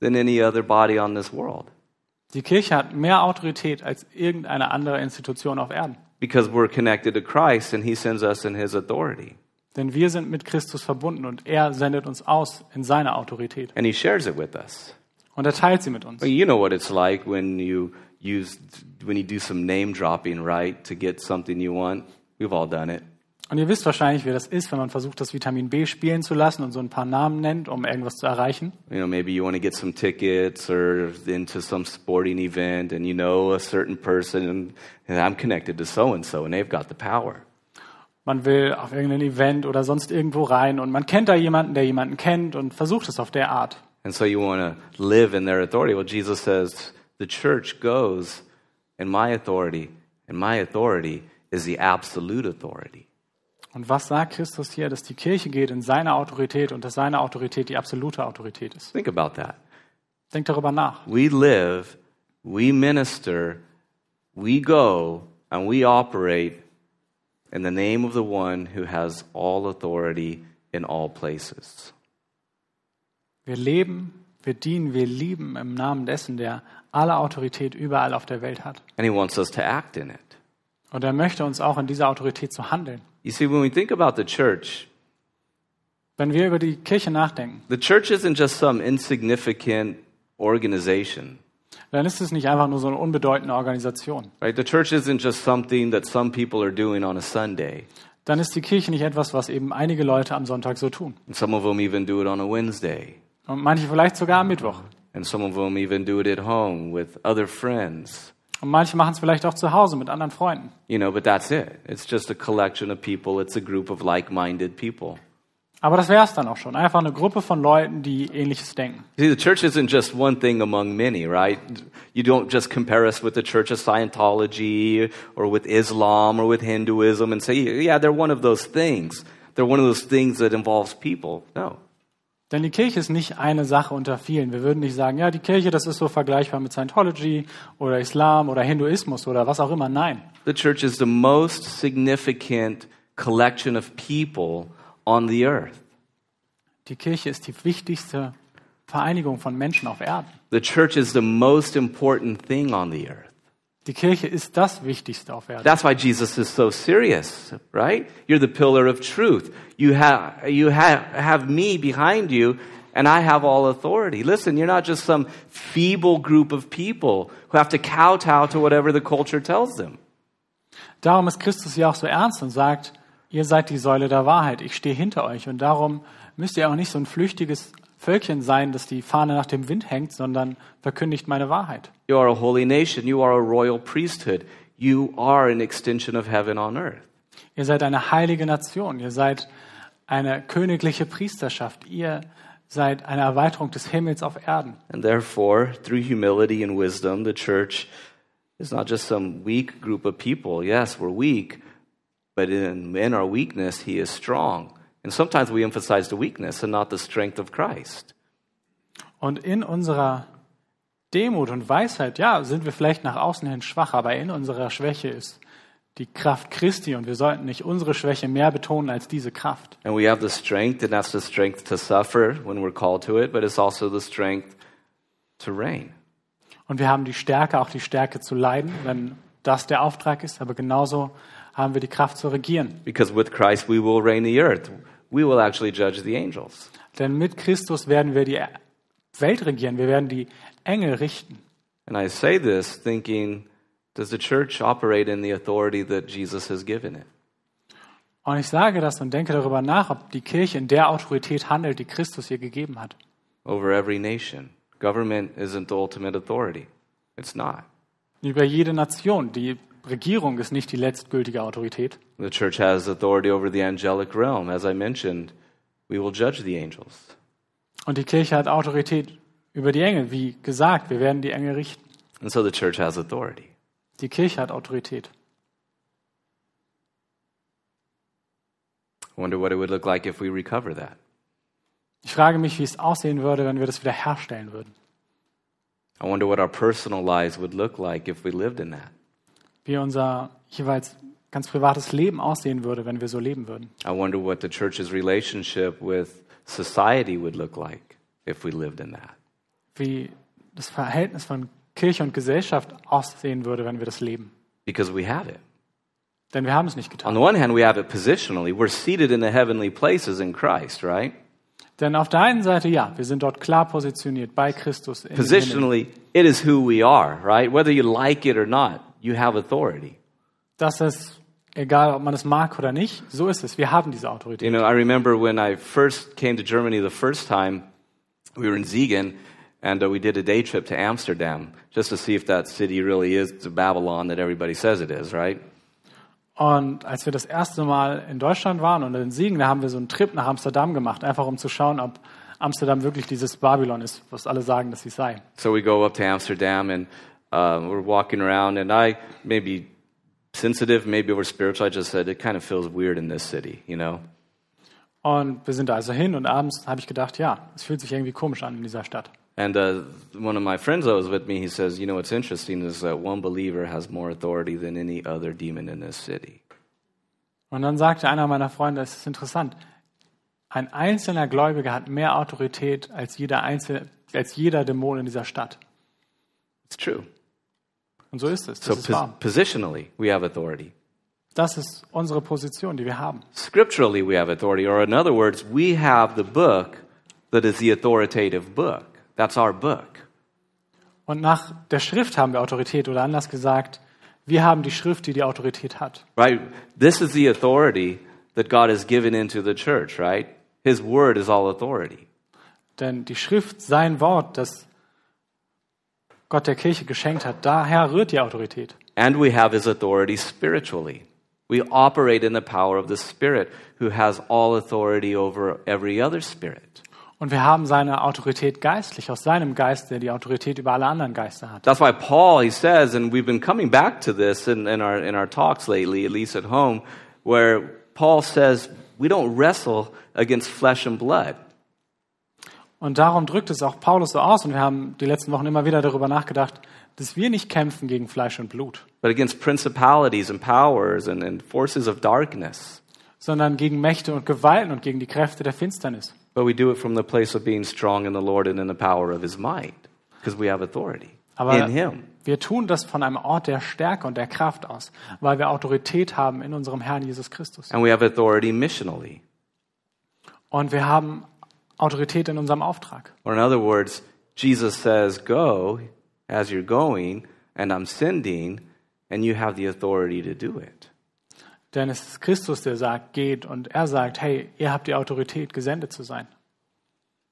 than any other body on this world Die Kirche hat mehr Autorität als irgendeine andere Institution auf Erden. because we're connected to Christ and he sends us in his authority. Denn wir sind mit Christus verbunden und er sendet uns aus in seine Autorität. And he shares it with us. Und er teilt sie mit uns. Well, you know what it's like when you use when you do some name dropping, right, to get something you want. We've all done it. Und ihr wisst wahrscheinlich, wie das ist, wenn man versucht, das Vitamin B spielen zu lassen und so ein paar Namen nennt, um irgendwas zu erreichen. You know, maybe you want to get some tickets or into some sporting event, and you know a certain person, and I'm connected to so and so, and they've got the power. Man will auf irgendein Event oder sonst irgendwo rein und man kennt da jemanden, der jemanden kennt und versucht es auf der Art. And so you want to live in their authority. Well, Jesus says the church goes in my authority, and my authority is the absolute authority. Und was sagt Christus hier? Dass die Kirche geht in seine Autorität und dass seine Autorität die absolute Autorität ist. Think about that. Denkt darüber nach. We live, we minister, we go, and we operate in the name of the one who has all authority in all places. Wir leben, wir dienen, wir lieben im Namen dessen, der alle Autorität überall auf der Welt hat. And he wants us to act in it. Und er möchte uns auch in dieser Autorität zu handeln. You see, when we think about the church, Wenn wir über die Kirche nachdenken, the church isn't just some insignificant organization. Dann ist es nicht einfach nur so eine unbedeutende Organisation. Right? The church isn't just something that some people are doing on a Sunday. Dann ist die Kirche nicht etwas, was eben einige Leute am Sonntag so tun. And some of them even do it on a Wednesday. Und manche vielleicht sogar am Mittwoch. And some of them even do it at home with other friends. Und manche machen es vielleicht auch zu Hause mit anderen Freunden. You know, but that's it. It's just a collection of people. It's a group of like-minded people. Aber das wäre es dann auch schon. Einfach eine Gruppe von Leuten, die ähnliches denken. See, the church isn't just one thing among many, right? You don't just compare us with the Church of Scientology or with Islam or with Hinduism and say, yeah, they're one of those things. They're one of those things that involves people. No. Denn die Kirche ist nicht eine Sache unter vielen. Wir würden nicht sagen, ja, die Kirche, das ist so vergleichbar mit Scientology oder Islam oder Hinduismus oder was auch immer. Nein. The church is the most significant collection of people on the earth. Die Kirche ist die wichtigste Vereinigung von Menschen auf Erden. The church is the most important thing on the earth. Die Kirche ist das Wichtigste auf Erden. That's why Jesus is so serious, right? You're the pillar of truth. You have, you have, have me behind you, and I have all authority. Listen, you're not just some feeble group of people who have to kowtow to whatever the culture tells them. Darum ist Christus ja auch so ernst und sagt, ihr seid die Säule der Wahrheit. Ich stehe hinter euch. Und darum müsst ihr auch nicht so ein flüchtiges Völkchen sein, das die Fahne nach dem Wind hängt, sondern verkündigt meine Wahrheit. You are a holy nation. You are a royal priesthood. You are an extension of heaven on earth. Ihr seid eine heilige Nation. Ihr seid eine königliche Priesterschaft. Ihr seid eine Erweiterung des Himmels auf Erden. And therefore, through humility and wisdom, the church is not just some weak group of people. Yes, we're weak, but in, in our weakness, He is strong. And sometimes we emphasize the weakness and not the strength of Christ. Und in unserer Demut und Weisheit, ja, sind wir vielleicht nach außen hin schwach, aber in unserer Schwäche ist die Kraft Christi und wir sollten nicht unsere Schwäche mehr betonen als diese Kraft. And we have the strength, and that's the strength to suffer when we're called to it, but it's also the strength to reign. Und wir haben die Stärke, auch die Stärke zu leiden, wenn das der Auftrag ist, aber genauso haben wir die Kraft zu regieren. Because with Christ, we will reign the earth. We will actually judge the angels. Denn mit Christus werden wir die Welt regieren, wir werden die Engel richten. And I say this thinking, does the church operate in the authority that Jesus has given it? Und ich sage das und denke darüber nach, ob die Kirche in der Autorität handelt, die Christus ihr gegeben hat. Over every nation. Government isn't the ultimate authority. It's not. Über jede Nation. Die Regierung ist nicht die letztgültige Autorität. The church has authority over the angelic realm. As I mentioned, we will judge the angels. Und die Kirche hat Autorität über die Engel. Wie gesagt, wir werden die Engel richten. And so the church has authority. Die Kirche hat Autorität. I wonder what it would look like if we recover that. Ich frage mich, wie es aussehen würde, wenn wir das wieder herstellen würden. I wonder what our personal lives would look like if we lived in that. Wie unser jeweils ganz privates Leben aussehen würde, wenn wir so leben würden. I wonder what the church's relationship with society would look like if we lived in that. Wie das Verhältnis von Kirche und Gesellschaft aussehen würde, wenn wir das leben. Because we have it. Denn wir haben es nicht On getan. the one hand, we have it positionally. We're seated in the heavenly places in Christ, right? Denn auf der einen Seite, ja, wir sind dort klar positioniert bei Christus. In. Positionally, it is who we are, right? Whether you like it or not, you have authority. Das ist egal, ob man es mag oder nicht, so ist es. Wir haben diese Autorität. You know, I remember when I first came to Germany the first time, we were in Siegen, and uh, we did a day trip to Amsterdam just to see if that city really is the Babylon that everybody says it is, right? Und als wir das erste Mal in Deutschland waren und in Siegen, da haben wir so einen Trip nach Amsterdam gemacht, einfach um zu schauen, ob Amsterdam wirklich dieses Babylon ist, was alle sagen, dass sie sei. So we go up to Amsterdam and uh, we're walking around, and I maybe sensitive, maybe over spiritual. I just said it kind of feels weird in this city, you know. Und wir sind da also hin und abends habe ich gedacht, ja, es fühlt sich irgendwie komisch an in dieser Stadt. And uh, one of my friends that was with me, he says, you know, what's interesting is that one believer has more authority than any other demon in this city. Und dann sagte einer meiner Freunde, es ist interessant, ein einzelner Gläubiger hat mehr Autorität als jeder, Einzel als jeder Dämon in dieser Stadt. It's true. Und so ist es. Das So ist wahr. positionally, we have authority. Das ist unsere Position, die wir haben. Scripturally, we have authority. Or in other words, we have the book that is the authoritative book. That's our book. Und nach der Schrift haben wir Autorität oder anders gesagt, wir haben die Schrift, die die Autorität hat. Right? This is the authority that God has given into the church, right? His word is all authority. Denn die Schrift, sein Wort, das Gott der Kirche geschenkt hat, daher rührt die Autorität. And we have his authority spiritually. We operate in the power of the Spirit, who has all authority over every other spirit. Und wir haben seine Autorität geistlich, aus seinem Geist, der die Autorität über alle anderen Geister hat. That's why Paul, he says, and we've been coming back to this in, in, our, in our talks lately, at least at home, where Paul says, we don't wrestle against flesh and blood. Und darum drückt es auch Paulus so aus. Und wir haben die letzten Wochen immer wieder darüber nachgedacht, dass wir nicht kämpfen gegen Fleisch und Blut, but against principalities and powers and, and forces of darkness. sondern gegen Mächte und Gewalten und gegen die Kräfte der Finsternis. But we do it from the place of being strong in the Lord and in the power of his might, because we have authority Aber in him. wir tun das von einem Ort der Stärke und der Kraft aus, weil wir Autorität haben in unserem Herrn Jesus Christus. And we have authority missionally. Und wir haben Autorität in unserem Auftrag. Or in other words, Jesus says, Go as you're going, and I'm sending, and you have the authority to do it. Denn es ist Christus, der sagt, geht. Und er sagt, hey, ihr habt die Autorität, gesendet zu sein.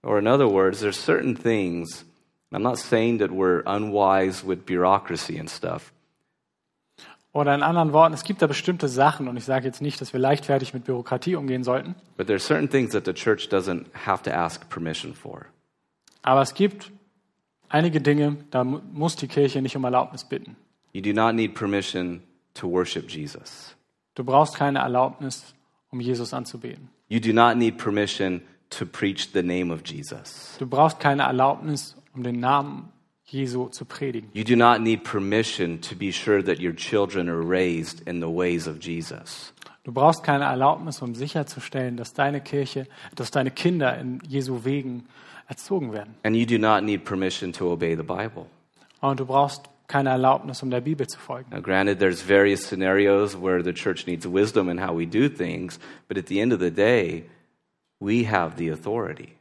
Or in other words, there's certain things, I'm not saying that we're unwise with bureaucracy and stuff, Oder in anderen Worten, es gibt da bestimmte Sachen, und ich sage jetzt nicht, dass wir leichtfertig mit Bürokratie umgehen sollten, But there are certain things that the church doesn't have to ask permission for. aber es gibt einige Dinge, da mu- muss die Kirche nicht um Erlaubnis bitten. You do not need permission to worship Jesus. Du brauchst keine Erlaubnis, um Jesus anzubeten. Du brauchst keine Erlaubnis, um den Namen Jesu zu predigen. You do not need permission to be sure that your children are raised in the ways of Jesus. Du brauchst keine Erlaubnis, um sicherzustellen, dass deine Kirche, dass deine Kinder in Jesu Wegen erzogen werden. And you do not need permission to obey the Bible. Und du brauchst keine Erlaubnis, um der Bibel zu folgen. Now, granted, there's various scenarios where the church needs wisdom in how we do things, but at the end of the day, we have the authority.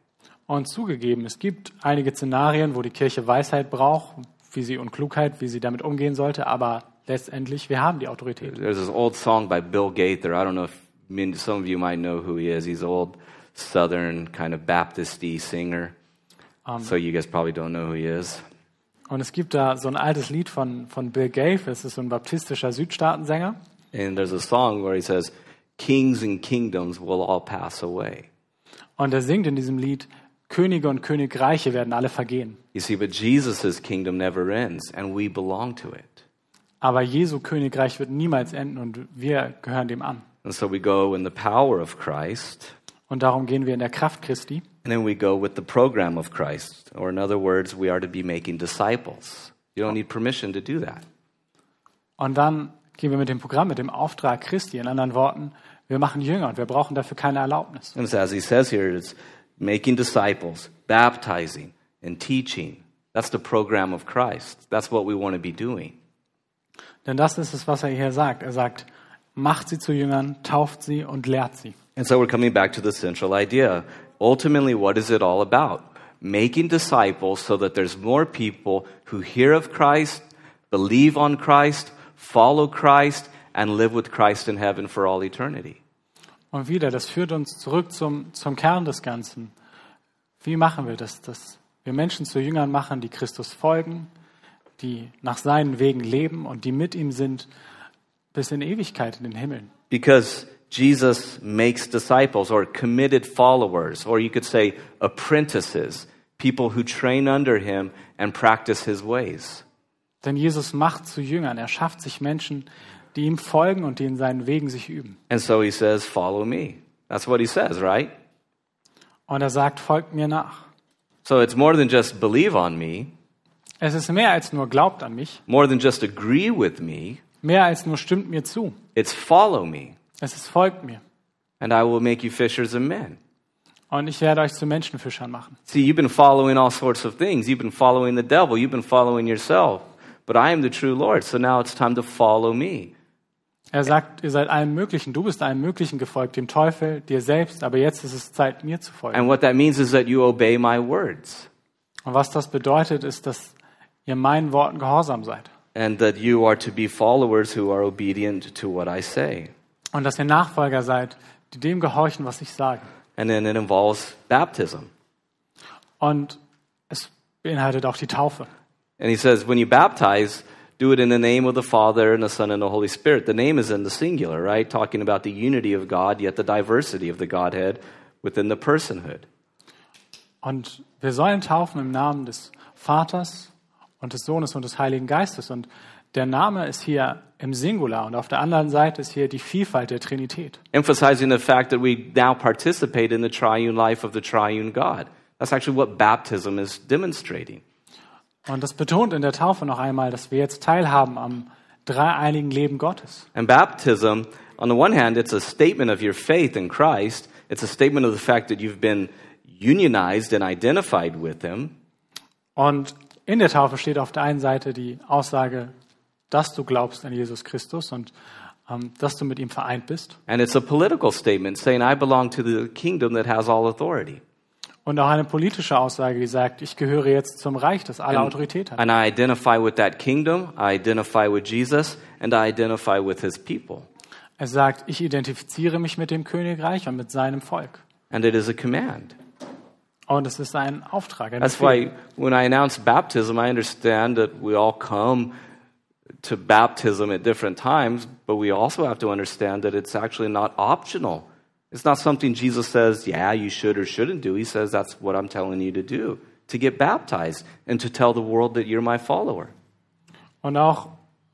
Und zugegeben, es gibt einige Szenarien, wo die Kirche Weisheit braucht, wie sie und Klugheit, wie sie damit umgehen sollte, aber letztendlich, wir haben die Autorität. There's this old song by Bill Gaither. I don't know if some of you might know who he is. He's an old Southern kind of Baptist-y singer. so you guys probably don't know who he is. Und es gibt da so ein altes Lied von, von Bill Gates, das ist so ein baptistischer Südstaatensänger. And there's a song where he says, Kings and kingdoms will all pass away. Und er singt in diesem Lied, Könige und Königreiche werden alle vergehen. You see, but Jesus' kingdom never ends, and we belong to it. Aber Jesu Königreich wird niemals enden und wir gehören dem an. And so we go in the power of Christ, Und darum gehen wir in der Kraft Christi. and then we go with the program of Christ. Or, in other words, we are to be making disciples. You don't need permission to do that. Und dann gehen wir mit dem Programm, mit dem Auftrag Christi. In anderen Worten, wir machen Jünger und wir brauchen dafür keine Erlaubnis. And so as he says here, it's making disciples, baptizing, and teaching. That's the program of Christ. That's what we want to be doing. Denn das ist es, was er hier sagt. Er sagt, macht sie zu Jüngern, tauft sie und lehrt sie. And so we're coming back to the central idea. Ultimately, what is it all about? Making disciples so that there's more people who hear of Christ, believe on Christ, follow Christ, and live with Christ in heaven for all eternity. Und wieder, das führt uns zurück zum, zum Kern des Ganzen. Wie machen wir das? Dass wir Menschen zu Jüngern machen, die Christus folgen, die nach seinen Wegen leben und die mit ihm sind bis in Ewigkeit in den Himmeln. Because Jesus makes disciples or committed followers, or you could say apprentices, people who train under him and practice his ways. Denn Jesus macht zu Jüngern. Er schafft sich Menschen, die ihm folgen und die in seinen Wegen sich üben. And so he says, Follow me. That's what he says, right? Und er sagt, folgt mir nach. So it's more than just believe on me, Es ist mehr als nur glaubt an mich, more than just agree with me, mehr als nur stimmt mir zu. it's follow me, Es ist folgt mir. and I will make you fishers of men. Und ich werde euch zu Menschenfischern machen. See, you've been following all sorts of things. You've been following the devil, you've been following yourself. But I am the true Lord, so now it's time to follow me. Er sagt, ihr seid allem Möglichen, du bist allem Möglichen gefolgt, dem Teufel, dir selbst, aber jetzt ist es Zeit, mir zu folgen. And what that means is that you obey my words. Und was das bedeutet, ist, dass ihr meinen Worten gehorsam seid. and that you are to be followers who are obedient to what I say. Und dass ihr Nachfolger seid, die dem gehorchen, was ich sage. And then it involves baptism. Und es beinhaltet auch die Taufe. And he says, when you baptize, do it in the name of the Father and the Son and the Holy Spirit. The name is in the singular, right? Talking about the unity of God, yet the diversity of the Godhead within the personhood. Und wir sollen taufen im Namen des Vaters und des Sohnes und des Heiligen Geistes. Und der Name ist hier im Singular und auf der anderen Seite ist hier die Vielfalt der Trinität. Emphasizing the fact that we now participate in the triune life of the triune God. That's actually what baptism is demonstrating. Und das betont in der Taufe noch einmal, dass wir jetzt teilhaben am dreieinigen Leben Gottes. And baptism, on the one hand, it's a statement of your faith in Christ. It's a statement of the fact that you've been unionized and identified with Him. Und in der Taufe steht auf der einen Seite die Aussage, dass du glaubst an Jesus Christus und ähm, dass du mit ihm vereint bist. And it's a political statement saying, I belong to the kingdom that has all authority. Und auch eine politische Aussage, die sagt, ich gehöre jetzt zum Reich, das alle Autorität hat. And I identify with that kingdom, I identify with Jesus, and I identify with His people. Er sagt, ich identifiziere mich mit dem Königreich und mit seinem Volk. And it is a command. Und es ist ein Auftrag. Ein That's why when I announce baptism, I understand that we all come to baptism at different times, but we also have to understand that it's actually not optional. It's not something Jesus says, yeah, you should or shouldn't do. He says, that's what I'm telling you to do, to get baptized and to tell the world that you're my follower. Und auch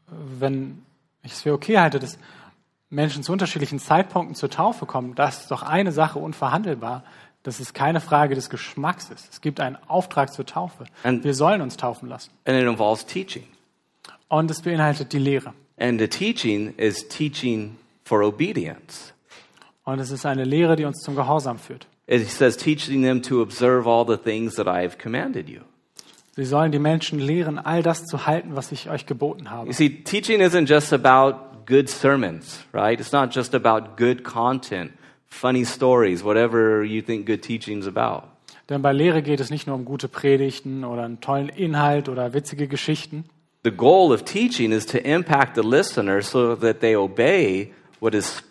wenn ich es für okay halte, dass Menschen zu unterschiedlichen Zeitpunkten zur Taufe kommen, das ist doch eine Sache unverhandelbar, dass es keine Frage des Geschmacks ist. Es gibt einen Auftrag zur Taufe. And- Wir sollen uns taufen lassen. And it involves teaching. Und es beinhaltet die Lehre. And the teaching is teaching for obedience. Und es ist eine Lehre, die uns zum Gehorsam führt. It says, teaching them to observe all the things that I have commanded you. Sie sollen die Menschen lehren, all das zu halten, was ich euch geboten habe. You see, teaching isn't just about good sermons, right? It's not just about good content, funny stories, whatever you think good teaching's about. Denn bei Lehre geht es nicht nur um gute Predigten oder einen tollen Inhalt oder witzige Geschichten. The goal of teaching is to impact the listener so that they obey what is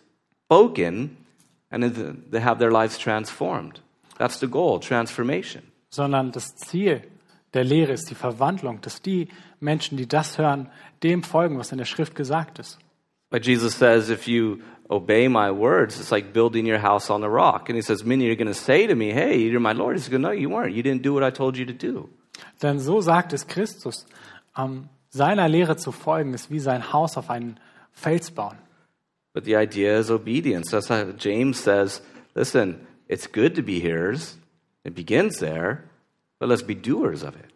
spoken and they have their lives transformed. That's the goal, transformation. sondern das Ziel der Lehre ist die Verwandlung, dass die Menschen, die das hören, dem folgen, was in der Schrift gesagt ist. But Jesus says, if you obey my words, it's like building your house on the rock. And he says, many are going to say to me, hey, you're my Lord. He's going, no, you weren't. You didn't do what I told you to do. Denn so sagt es Christus, ähm, seiner Lehre zu folgen, ist wie sein Haus auf einen Fels bauen. But the idea is obedience. That's how James says, listen, it's good to be hearers. It begins there, but let's be doers of it.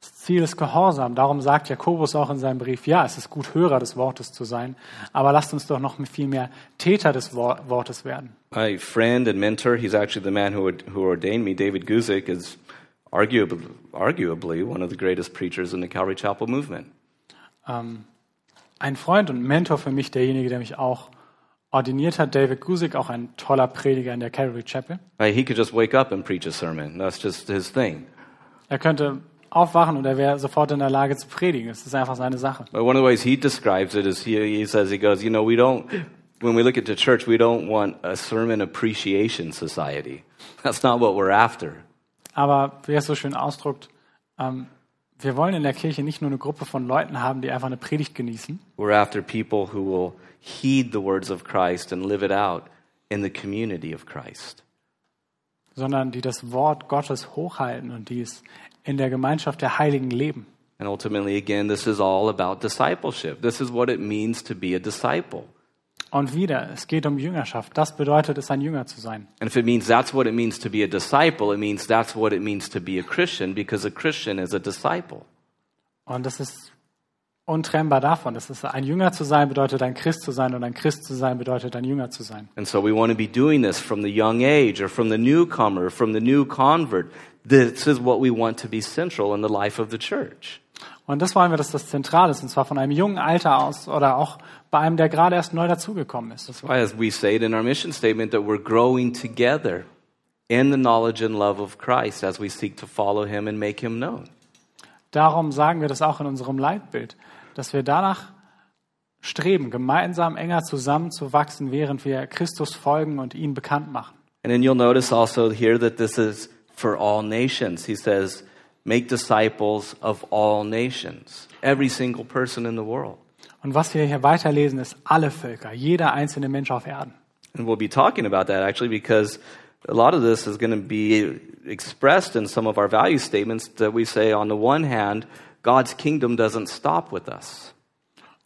Das Ziel ist Gehorsam. Darum sagt Jakobus auch in seinem Brief, ja, es ist gut, Hörer des Wortes zu sein, aber lasst uns doch noch viel mehr Täter des Wortes werden. My friend and mentor, he's actually the man who, who ordained me, David Guzik, is arguably, arguably one of the greatest preachers in the Calvary Chapel movement. Ähm, ein Freund und Mentor für mich, derjenige, der mich auch ordiniert hat, David Guzik, auch ein toller Prediger in der Calvary Chapel. He could just wake up and preach a sermon. That's just his thing. Er könnte aufwachen und er wäre sofort in der Lage zu predigen. Es ist einfach seine Sache. But one of the ways he describes it is he, he says, he goes, you know, we don't, when we look at the church, we don't want a sermon appreciation society. That's not what we're after. Aber wie er es so schön ausdrückt, ähm, wir wollen in der Kirche nicht nur eine Gruppe von Leuten haben, die einfach eine Predigt genießen, We're after people who will heed the words of Christ and live it out in the community of Christ. sondern die das Wort Gottes hochhalten und die es in der Gemeinschaft der Heiligen leben. And ultimately, again, this is all about discipleship. This is what it means to be a disciple. Und wieder, es geht um Jüngerschaft. Das bedeutet es, ein Jünger zu sein. And if it means that's what it means to be a disciple, it means that's what it means to be a Christian because a Christian is a disciple. Und das ist untrennbar davon. Das ist, ein Jünger zu sein bedeutet ein Christ zu sein und ein Christ zu sein bedeutet ein Jünger zu sein. And so we want to be doing this from the young age or from the newcomer, from the new convert. This is what we want to be central in the life of the church. Und das wollen wir, dass das zentral ist, und zwar von einem jungen Alter aus oder auch bei einem, der gerade erst neu dazugekommen ist. That's why, as we say it in our mission statement, that we're growing together in the knowledge and love of Christ as we seek to follow him and make him known. Darum sagen wir das auch in unserem Leitbild, dass wir danach streben, gemeinsam enger zusammenzuwachsen, während wir Christus folgen und ihn bekannt machen. And then you'll notice also here that this is for all nations. He says, make disciples of all nations, every single person in the world. Und was wir hier weiterlesen, ist alle Völker, jeder einzelne Mensch auf Erden. And we'll be talking about that actually because a lot of this is going to be expressed in some of our value statements that we say, on the one hand, God's kingdom doesn't stop with us.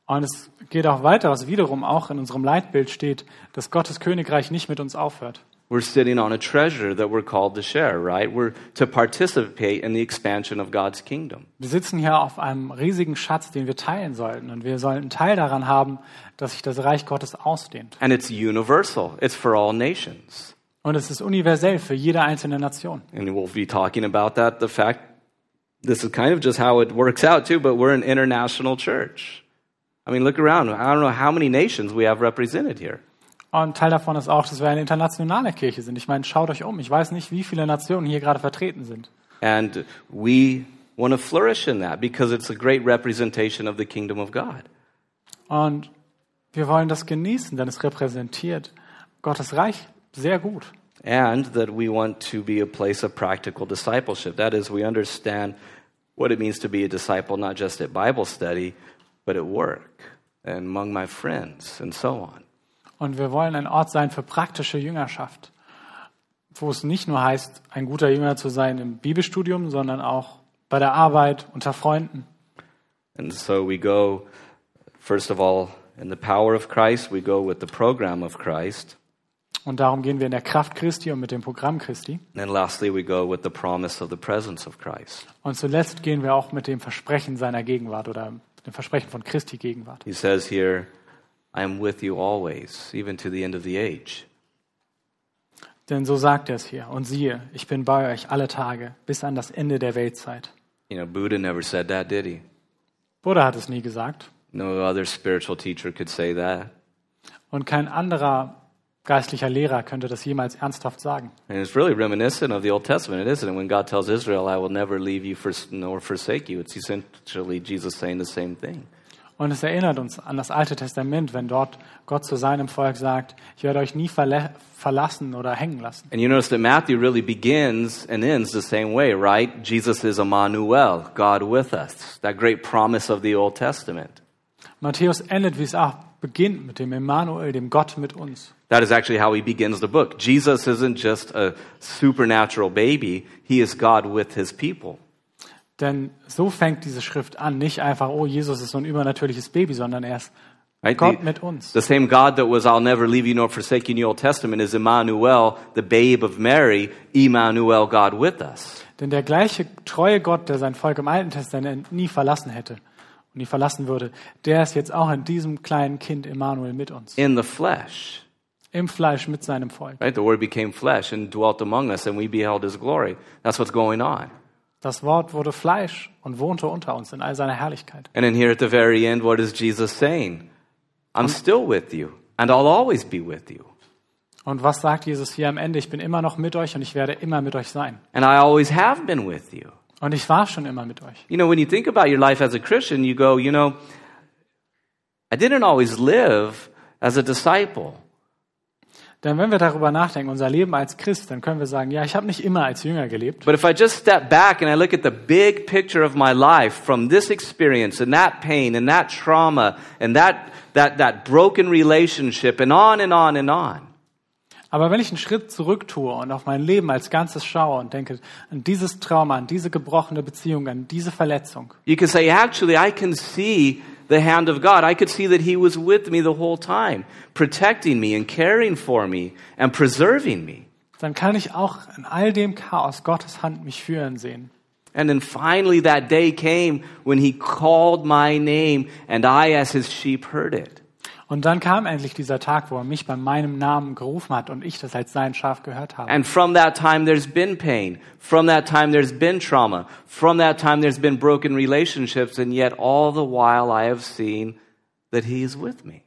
Und es geht auch weiter, was wiederum auch in unserem Leitbild steht, dass Gottes Königreich nicht mit uns aufhört. We're sitting on a treasure that we're called to share, right? We're to participate in the expansion of God's kingdom. Wir sitzen hier auf einem riesigen Schatz, den wir teilen sollten. Und wir sollten Teil daran haben, dass sich das Reich Gottes ausdehnt. And it's universal. It's for all nations. Und es ist universell für jede einzelne Nation. And we'll be talking about that, the fact this is kind of just how it works out too, but we're an international church. I mean, look around. I don't know how many nations we have represented here. Und Teil davon ist auch, dass wir eine internationale Kirche sind. Ich meine, schaut euch um. Ich weiß nicht, wie viele Nationen hier gerade vertreten sind. And we want to flourish in that because it's a great representation of the kingdom of God. Und wir wollen das genießen, denn es repräsentiert Gottes Reich sehr gut. And that we want to be a place of practical discipleship. That is, we understand what it means to be a disciple, not just at Bible study, but at work and among my friends and so on. Und wir wollen ein Ort sein für praktische Jüngerschaft, wo es nicht nur heißt, ein guter Jünger zu sein im Bibelstudium, sondern auch bei der Arbeit, unter Freunden. And so we go, first of all, in the power of Christ, we go with the program of Christ. Und darum gehen wir in der Kraft Christi und mit dem Programm Christi. And lastly, we go with the promise of the presence of Christ. Und zuletzt gehen wir auch mit dem Versprechen seiner Gegenwart oder dem Versprechen von Christi Gegenwart. He says here, I am with you always, even to the end of the age. Denn so sagt er es hier. Und siehe, ich bin bei euch alle Tage bis an das Ende der Weltzeit. You know, Buddha never said that, did he? Buddha hat es nie gesagt. No other spiritual teacher could say that. Und kein anderer geistlicher Lehrer könnte das jemals ernsthaft sagen. And it's really reminiscent of the Old Testament, isn't it? When God tells Israel, I will never leave you nor forsake you, it's essentially Jesus saying the same thing. Und es erinnert uns an das Alte Testament, wenn dort Gott zu seinem Volk sagt, ich werde euch nie verle- verlassen oder hängen lassen. And you notice that Matthew really begins and ends the same way, right? Jesus is Emmanuel, God with us. That great promise of the Old Testament. Matthäus endet, wie es auch beginnt, mit dem Emmanuel, dem Gott mit uns. That is actually how he begins the book. Jesus isn't just a supernatural baby, he is God with his people. Denn so fängt diese Schrift an. Nicht einfach, oh, Jesus ist so ein übernatürliches Baby, sondern er ist Right? Gott The, mit uns. the same God that was I'll never leave you nor forsake you in the Old Testament is Emmanuel, the babe of Mary, Emmanuel, God with us. Denn der gleiche treue Gott, der sein Volk im Alten Testament nie verlassen hätte und nie verlassen würde, der ist jetzt auch in diesem kleinen Kind Emmanuel mit uns. In the flesh. Im Fleisch mit seinem Volk. Right? The word became flesh and dwelt among us and we beheld his glory. That's what's going on. Das Wort wurde Fleisch und wohnte unter uns in all seiner Herrlichkeit. And then here at the very end, what is Jesus saying? I'm still with you and I'll always be with you. Und was sagt Jesus hier am Ende? Ich bin immer noch mit euch und ich werde immer mit euch sein. And I always have been with you. Und ich war schon immer mit euch. You know, when you think about your life as a Christian, you go, you know, I didn't always live as a disciple. Denn wenn wir darüber nachdenken, unser Leben als Christ, dann können wir sagen, ja, ich habe nicht immer als Jünger gelebt. But if I just step back and I look at the big picture of my life from this experience and that pain and that trauma and that, that, that broken relationship and on and on and on, Aber wenn ich einen Schritt zurück tue und auf mein Leben als Ganzes schaue und denke an dieses Trauma, an diese gebrochene Beziehung, an diese Verletzung, you can say, actually, I can see the hand of God. I could see that He was with me the whole time, protecting me and caring for me and preserving me. dann kann ich auch in all dem Chaos Gottes Hand mich führen sehen. And then finally, that day came when He called my name, and I, as His sheep, heard it. Und dann kam endlich dieser Tag, wo er mich bei meinem Namen gerufen hat und ich das als sein Schaf gehört habe. And from that time, there's been pain. From that time, there's been trauma. From that time, there's been broken relationships. And yet, all the while, I have seen that He is with me.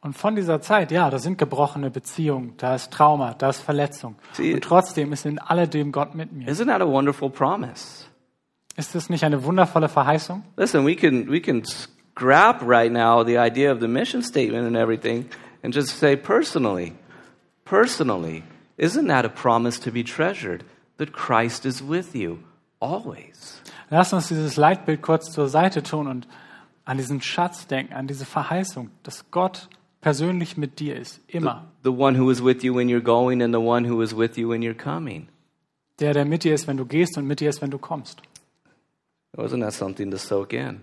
Und von dieser Zeit, ja, da sind gebrochene Beziehungen, da ist Trauma, da ist Verletzung. Und trotzdem ist in alledem Gott mit mir. Isn't that a wonderful promise? Ist das nicht eine wundervolle Verheißung? Listen, we can, we can scrap right now the idea of the mission statement and everything and just say personally, personally, isn't that a promise to be treasured? That Christ is with you always. Lass uns dieses Leitbild kurz zur Seite tun und an diesen Schatz denken, an diese Verheißung, dass Gott persönlich mit dir ist, immer. The one who is with you when you're going and the one who is with you when you're coming. Der, der mit dir ist, wenn du gehst und mit dir ist, wenn du kommst. Wasn't that something to soak in?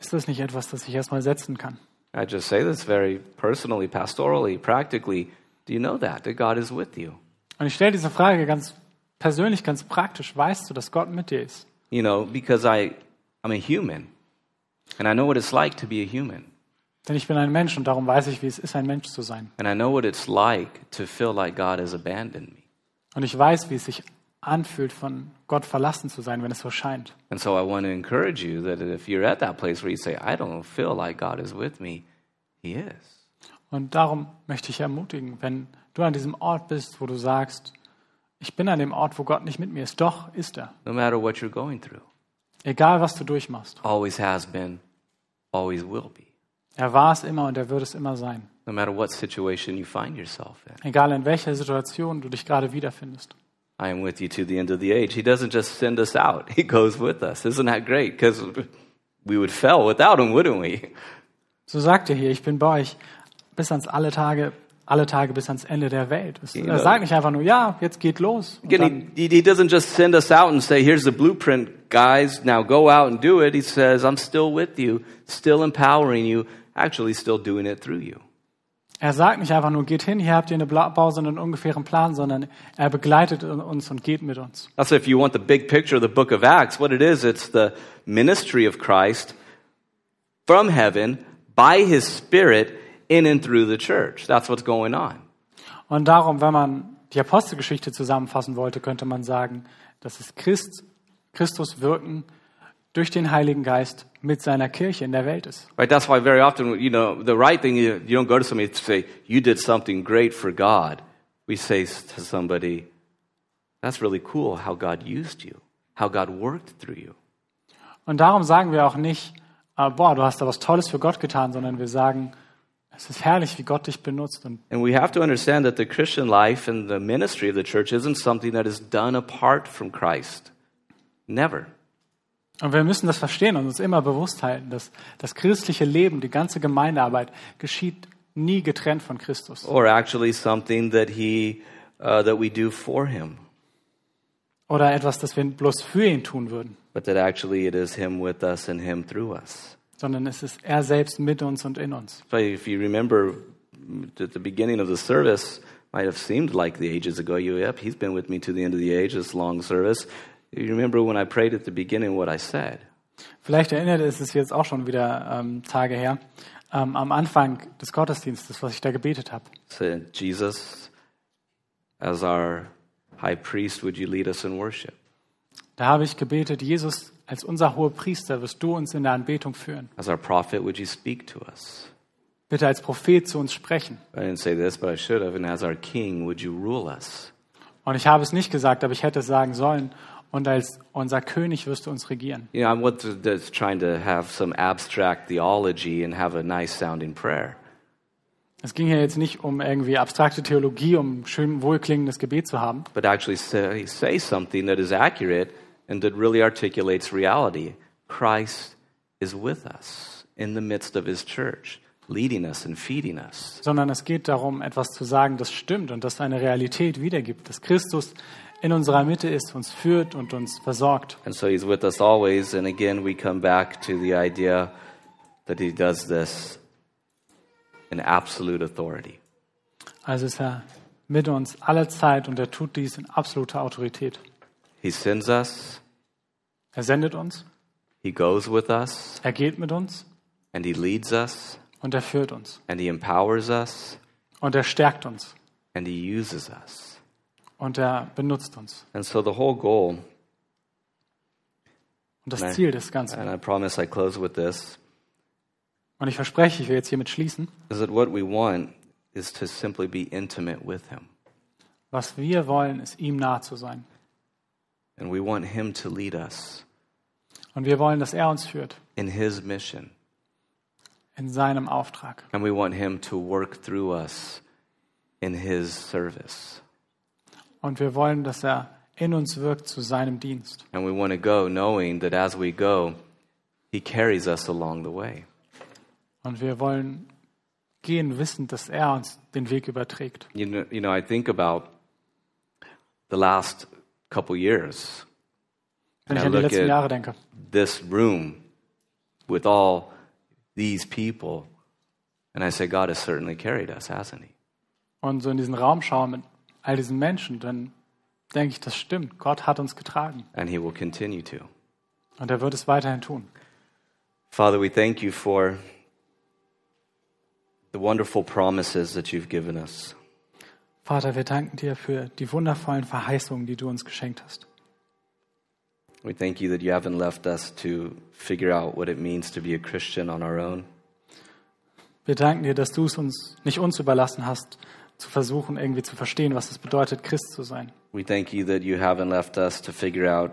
Ist das nicht etwas, das ich erstmal setzen kann? I just say this very personally, pastorally, practically. Do you know that? That God is with you? Und ich stelle diese Frage ganz persönlich, ganz praktisch. Weißt du, dass Gott mit dir ist? You know, because I, I'm a human and I know what it's like to be a human. Denn ich bin ein Mensch und darum weiß ich, wie es ist, ein Mensch zu sein. And I know what it's like to feel like God has abandoned me. Und ich weiß, wie es sich anfühlt, von Gott verlassen zu sein, wenn es so scheint. And so I want to encourage you that if you're at that place where you say, I don't feel like God is with me, He is. Und darum möchte ich ermutigen, wenn du an diesem Ort bist, wo du sagst, ich bin an dem Ort, wo Gott nicht mit mir ist, doch ist er. No matter what you're going through, Egal, was du durchmachst. always has been, always will be. Er war es immer und er wird es immer sein. No matter what situation you find yourself in, Egal in welcher Situation du dich gerade wiederfindest. I am with you to the end of the age. He doesn't just send us out, *laughs* He goes with us. Isn't that great? Because we would fail without him, wouldn't we? So sagt er hier, ich bin bei euch bis ans alle Tage, alle Tage bis ans Ende der Welt. Es- Er sagt nicht einfach nur, ja, jetzt geht los. Again, he, he doesn't just send us out and say, here's the blueprint, guys, now go out and do it. He says, I'm still with you, still empowering you, actually still doing it through you. Er sagt nicht einfach nur, geht hin, hier habt ihr eine Blaupause und einen ungefähren Plan, sondern er begleitet uns und geht mit uns. Also if you want the big picture of the book of Acts, what it is, it's the ministry of Christ from heaven by his spirit in and through the church. That's what's going on. Und darum, wenn man die Apostelgeschichte zusammenfassen wollte, könnte man sagen, dass es Christ, Christus wirken durch den Heiligen Geist mit seiner Kirche in der Welt ist. Right? That's why very often, you know, the right thing, you, you don't go to somebody to say, you did something great for God. We say to somebody, that's really cool how God used you, how God worked through you. Und darum sagen wir auch nicht, äh, boah, du hast da was Tolles für Gott getan, sondern wir sagen, es ist herrlich, wie Gott dich benutzt. Und And we have to understand that the Christian life and the ministry of the church isn't something that is done apart from Christ. Never. Und wir müssen das verstehen und uns immer bewusst halten, dass das christliche Leben, die ganze Gemeindearbeit geschieht nie getrennt von Christus. Or actually something that he, uh, that we do for him. Oder etwas, das wir bloß für ihn tun würden, But that actually it is him with us and him through us. sondern es ist er selbst mit uns und in uns. So if you remember at the beginning of the service, might have seemed like the ages ago. You, yep, he's been with me to the end of the age, this long service. You remember when I prayed at the beginning what I said? Vielleicht erinnert es es jetzt auch schon wieder ähm, Tage her, ähm, am Anfang des Gottesdienstes, was ich da gebetet habe. Jesus, as our high priest, would you lead us in worship? Da habe ich gebetet, Jesus, als unser hoher Priester wirst du uns in der Anbetung führen. As our prophet, would you speak to us? Bitte als Prophet zu uns sprechen. I didn't say this, but I should have. And as our king, would you rule us? Und ich habe es nicht gesagt, aber ich hätte es sagen sollen. Und als unser König wirst du uns regieren. You know, I'm what that's trying to have some abstract theology and have a nice sounding prayer. Es ging hier jetzt nicht um irgendwie abstrakte Theologie, um schön wohlklingendes Gebet zu haben, but actually say, say something that is accurate and that really articulates reality. Christ is with us in the midst of his church, leading us and feeding us. sondern es geht darum, etwas zu sagen, das stimmt und das eine Realität wiedergibt, dass Christus in unserer Mitte ist, uns führt und uns versorgt. And so he's with us always. And again, we come back to the idea that he does this in absolute authority. Also ist er mit uns alle Zeit und er tut dies in absoluter Autorität. He sends us, Er sendet uns, he goes with us, er geht mit uns and he leads us, und er führt uns and he empowers us, und er stärkt uns and he uses us. und er benutzt uns. And so the whole goal, Und das. Ziel des Ganzen. and I promise I close with this, Und ich verspreche, ich will jetzt hiermit schließen, is that what we want is to simply be intimate with him. was wir wollen, ist ihm nahe zu sein. And we want him to lead us Und wir wollen, dass er uns führt in his mission. In seinem Auftrag. And we want him to work through us in his service. Und wir wollen, dass er in uns wirkt zu seinem Dienst. And we want to go knowing that as we go, he carries us along the way. Und wir wollen gehen wissend, dass er uns den Weg überträgt. You know, you know, I think about the last couple years. Wenn ich an die letzten Jahre denke. This room with all these people. And I say, God has certainly carried us, hasn't he? Und so in diesen Raum schaue mit all diesen Menschen, dann denke ich, das stimmt. Gott hat uns getragen. And he will continue to. Und er wird es weiterhin tun. Father, we thank you for the wonderful promises that you've given us. Vater, wir danken dir für die wundervollen Verheißungen, die du uns geschenkt hast. We thank you that you haven't left us to figure out what it means to be a Christian on our own. Wir danken dir, dass du es uns nicht uns überlassen hast, zu versuchen, irgendwie zu verstehen, was es bedeutet, Christ zu sein. We thank you that you haven't left us to figure out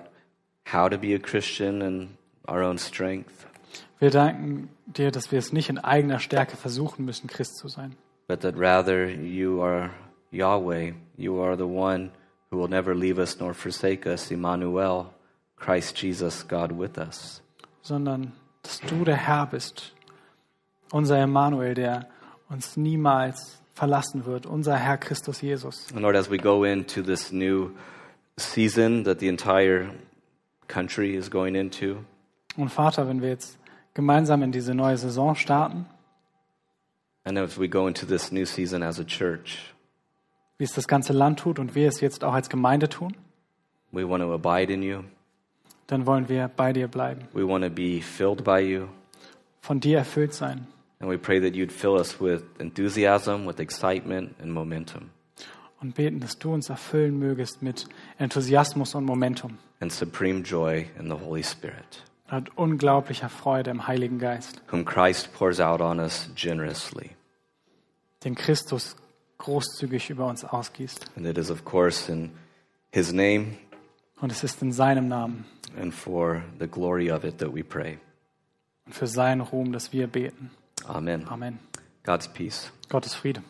how to be a Christian in our own strength, Wir danken dir, dass wir es nicht in eigener Stärke versuchen müssen, Christ zu sein, but that rather you are Yahweh. You are the one who will never leave us nor forsake us, Emmanuel, Christ Jesus, God with us. sondern dass du der Herr bist, unser Emmanuel, der uns niemals verlassen wird, unser Herr Christus Jesus. And Lord, as we go into this new season that the entire country is going into, Und Vater, wenn wir jetzt gemeinsam in diese neue Saison starten, and as we go into this new season as a church, wie es das ganze Land tut und wir es jetzt auch als Gemeinde tun, we want to abide in you. Dann wollen wir bei dir bleiben, We want to be filled by you. von dir erfüllt sein. And we pray that you'd fill us with enthusiasm, with excitement, and momentum, Und beten, dass du uns erfüllen mögest mit Enthusiasmus und Momentum and supreme joy in the Holy Spirit, und unglaublicher Freude im Heiligen Geist, whom Christ pours out on us generously. den Christus großzügig über uns ausgießt. And it is, of course, in His name Und es ist in seinem Namen and for the glory of it that we pray. und für seinen Ruhm, dass wir beten. Amen. Amen. God's peace. Gottes Friede.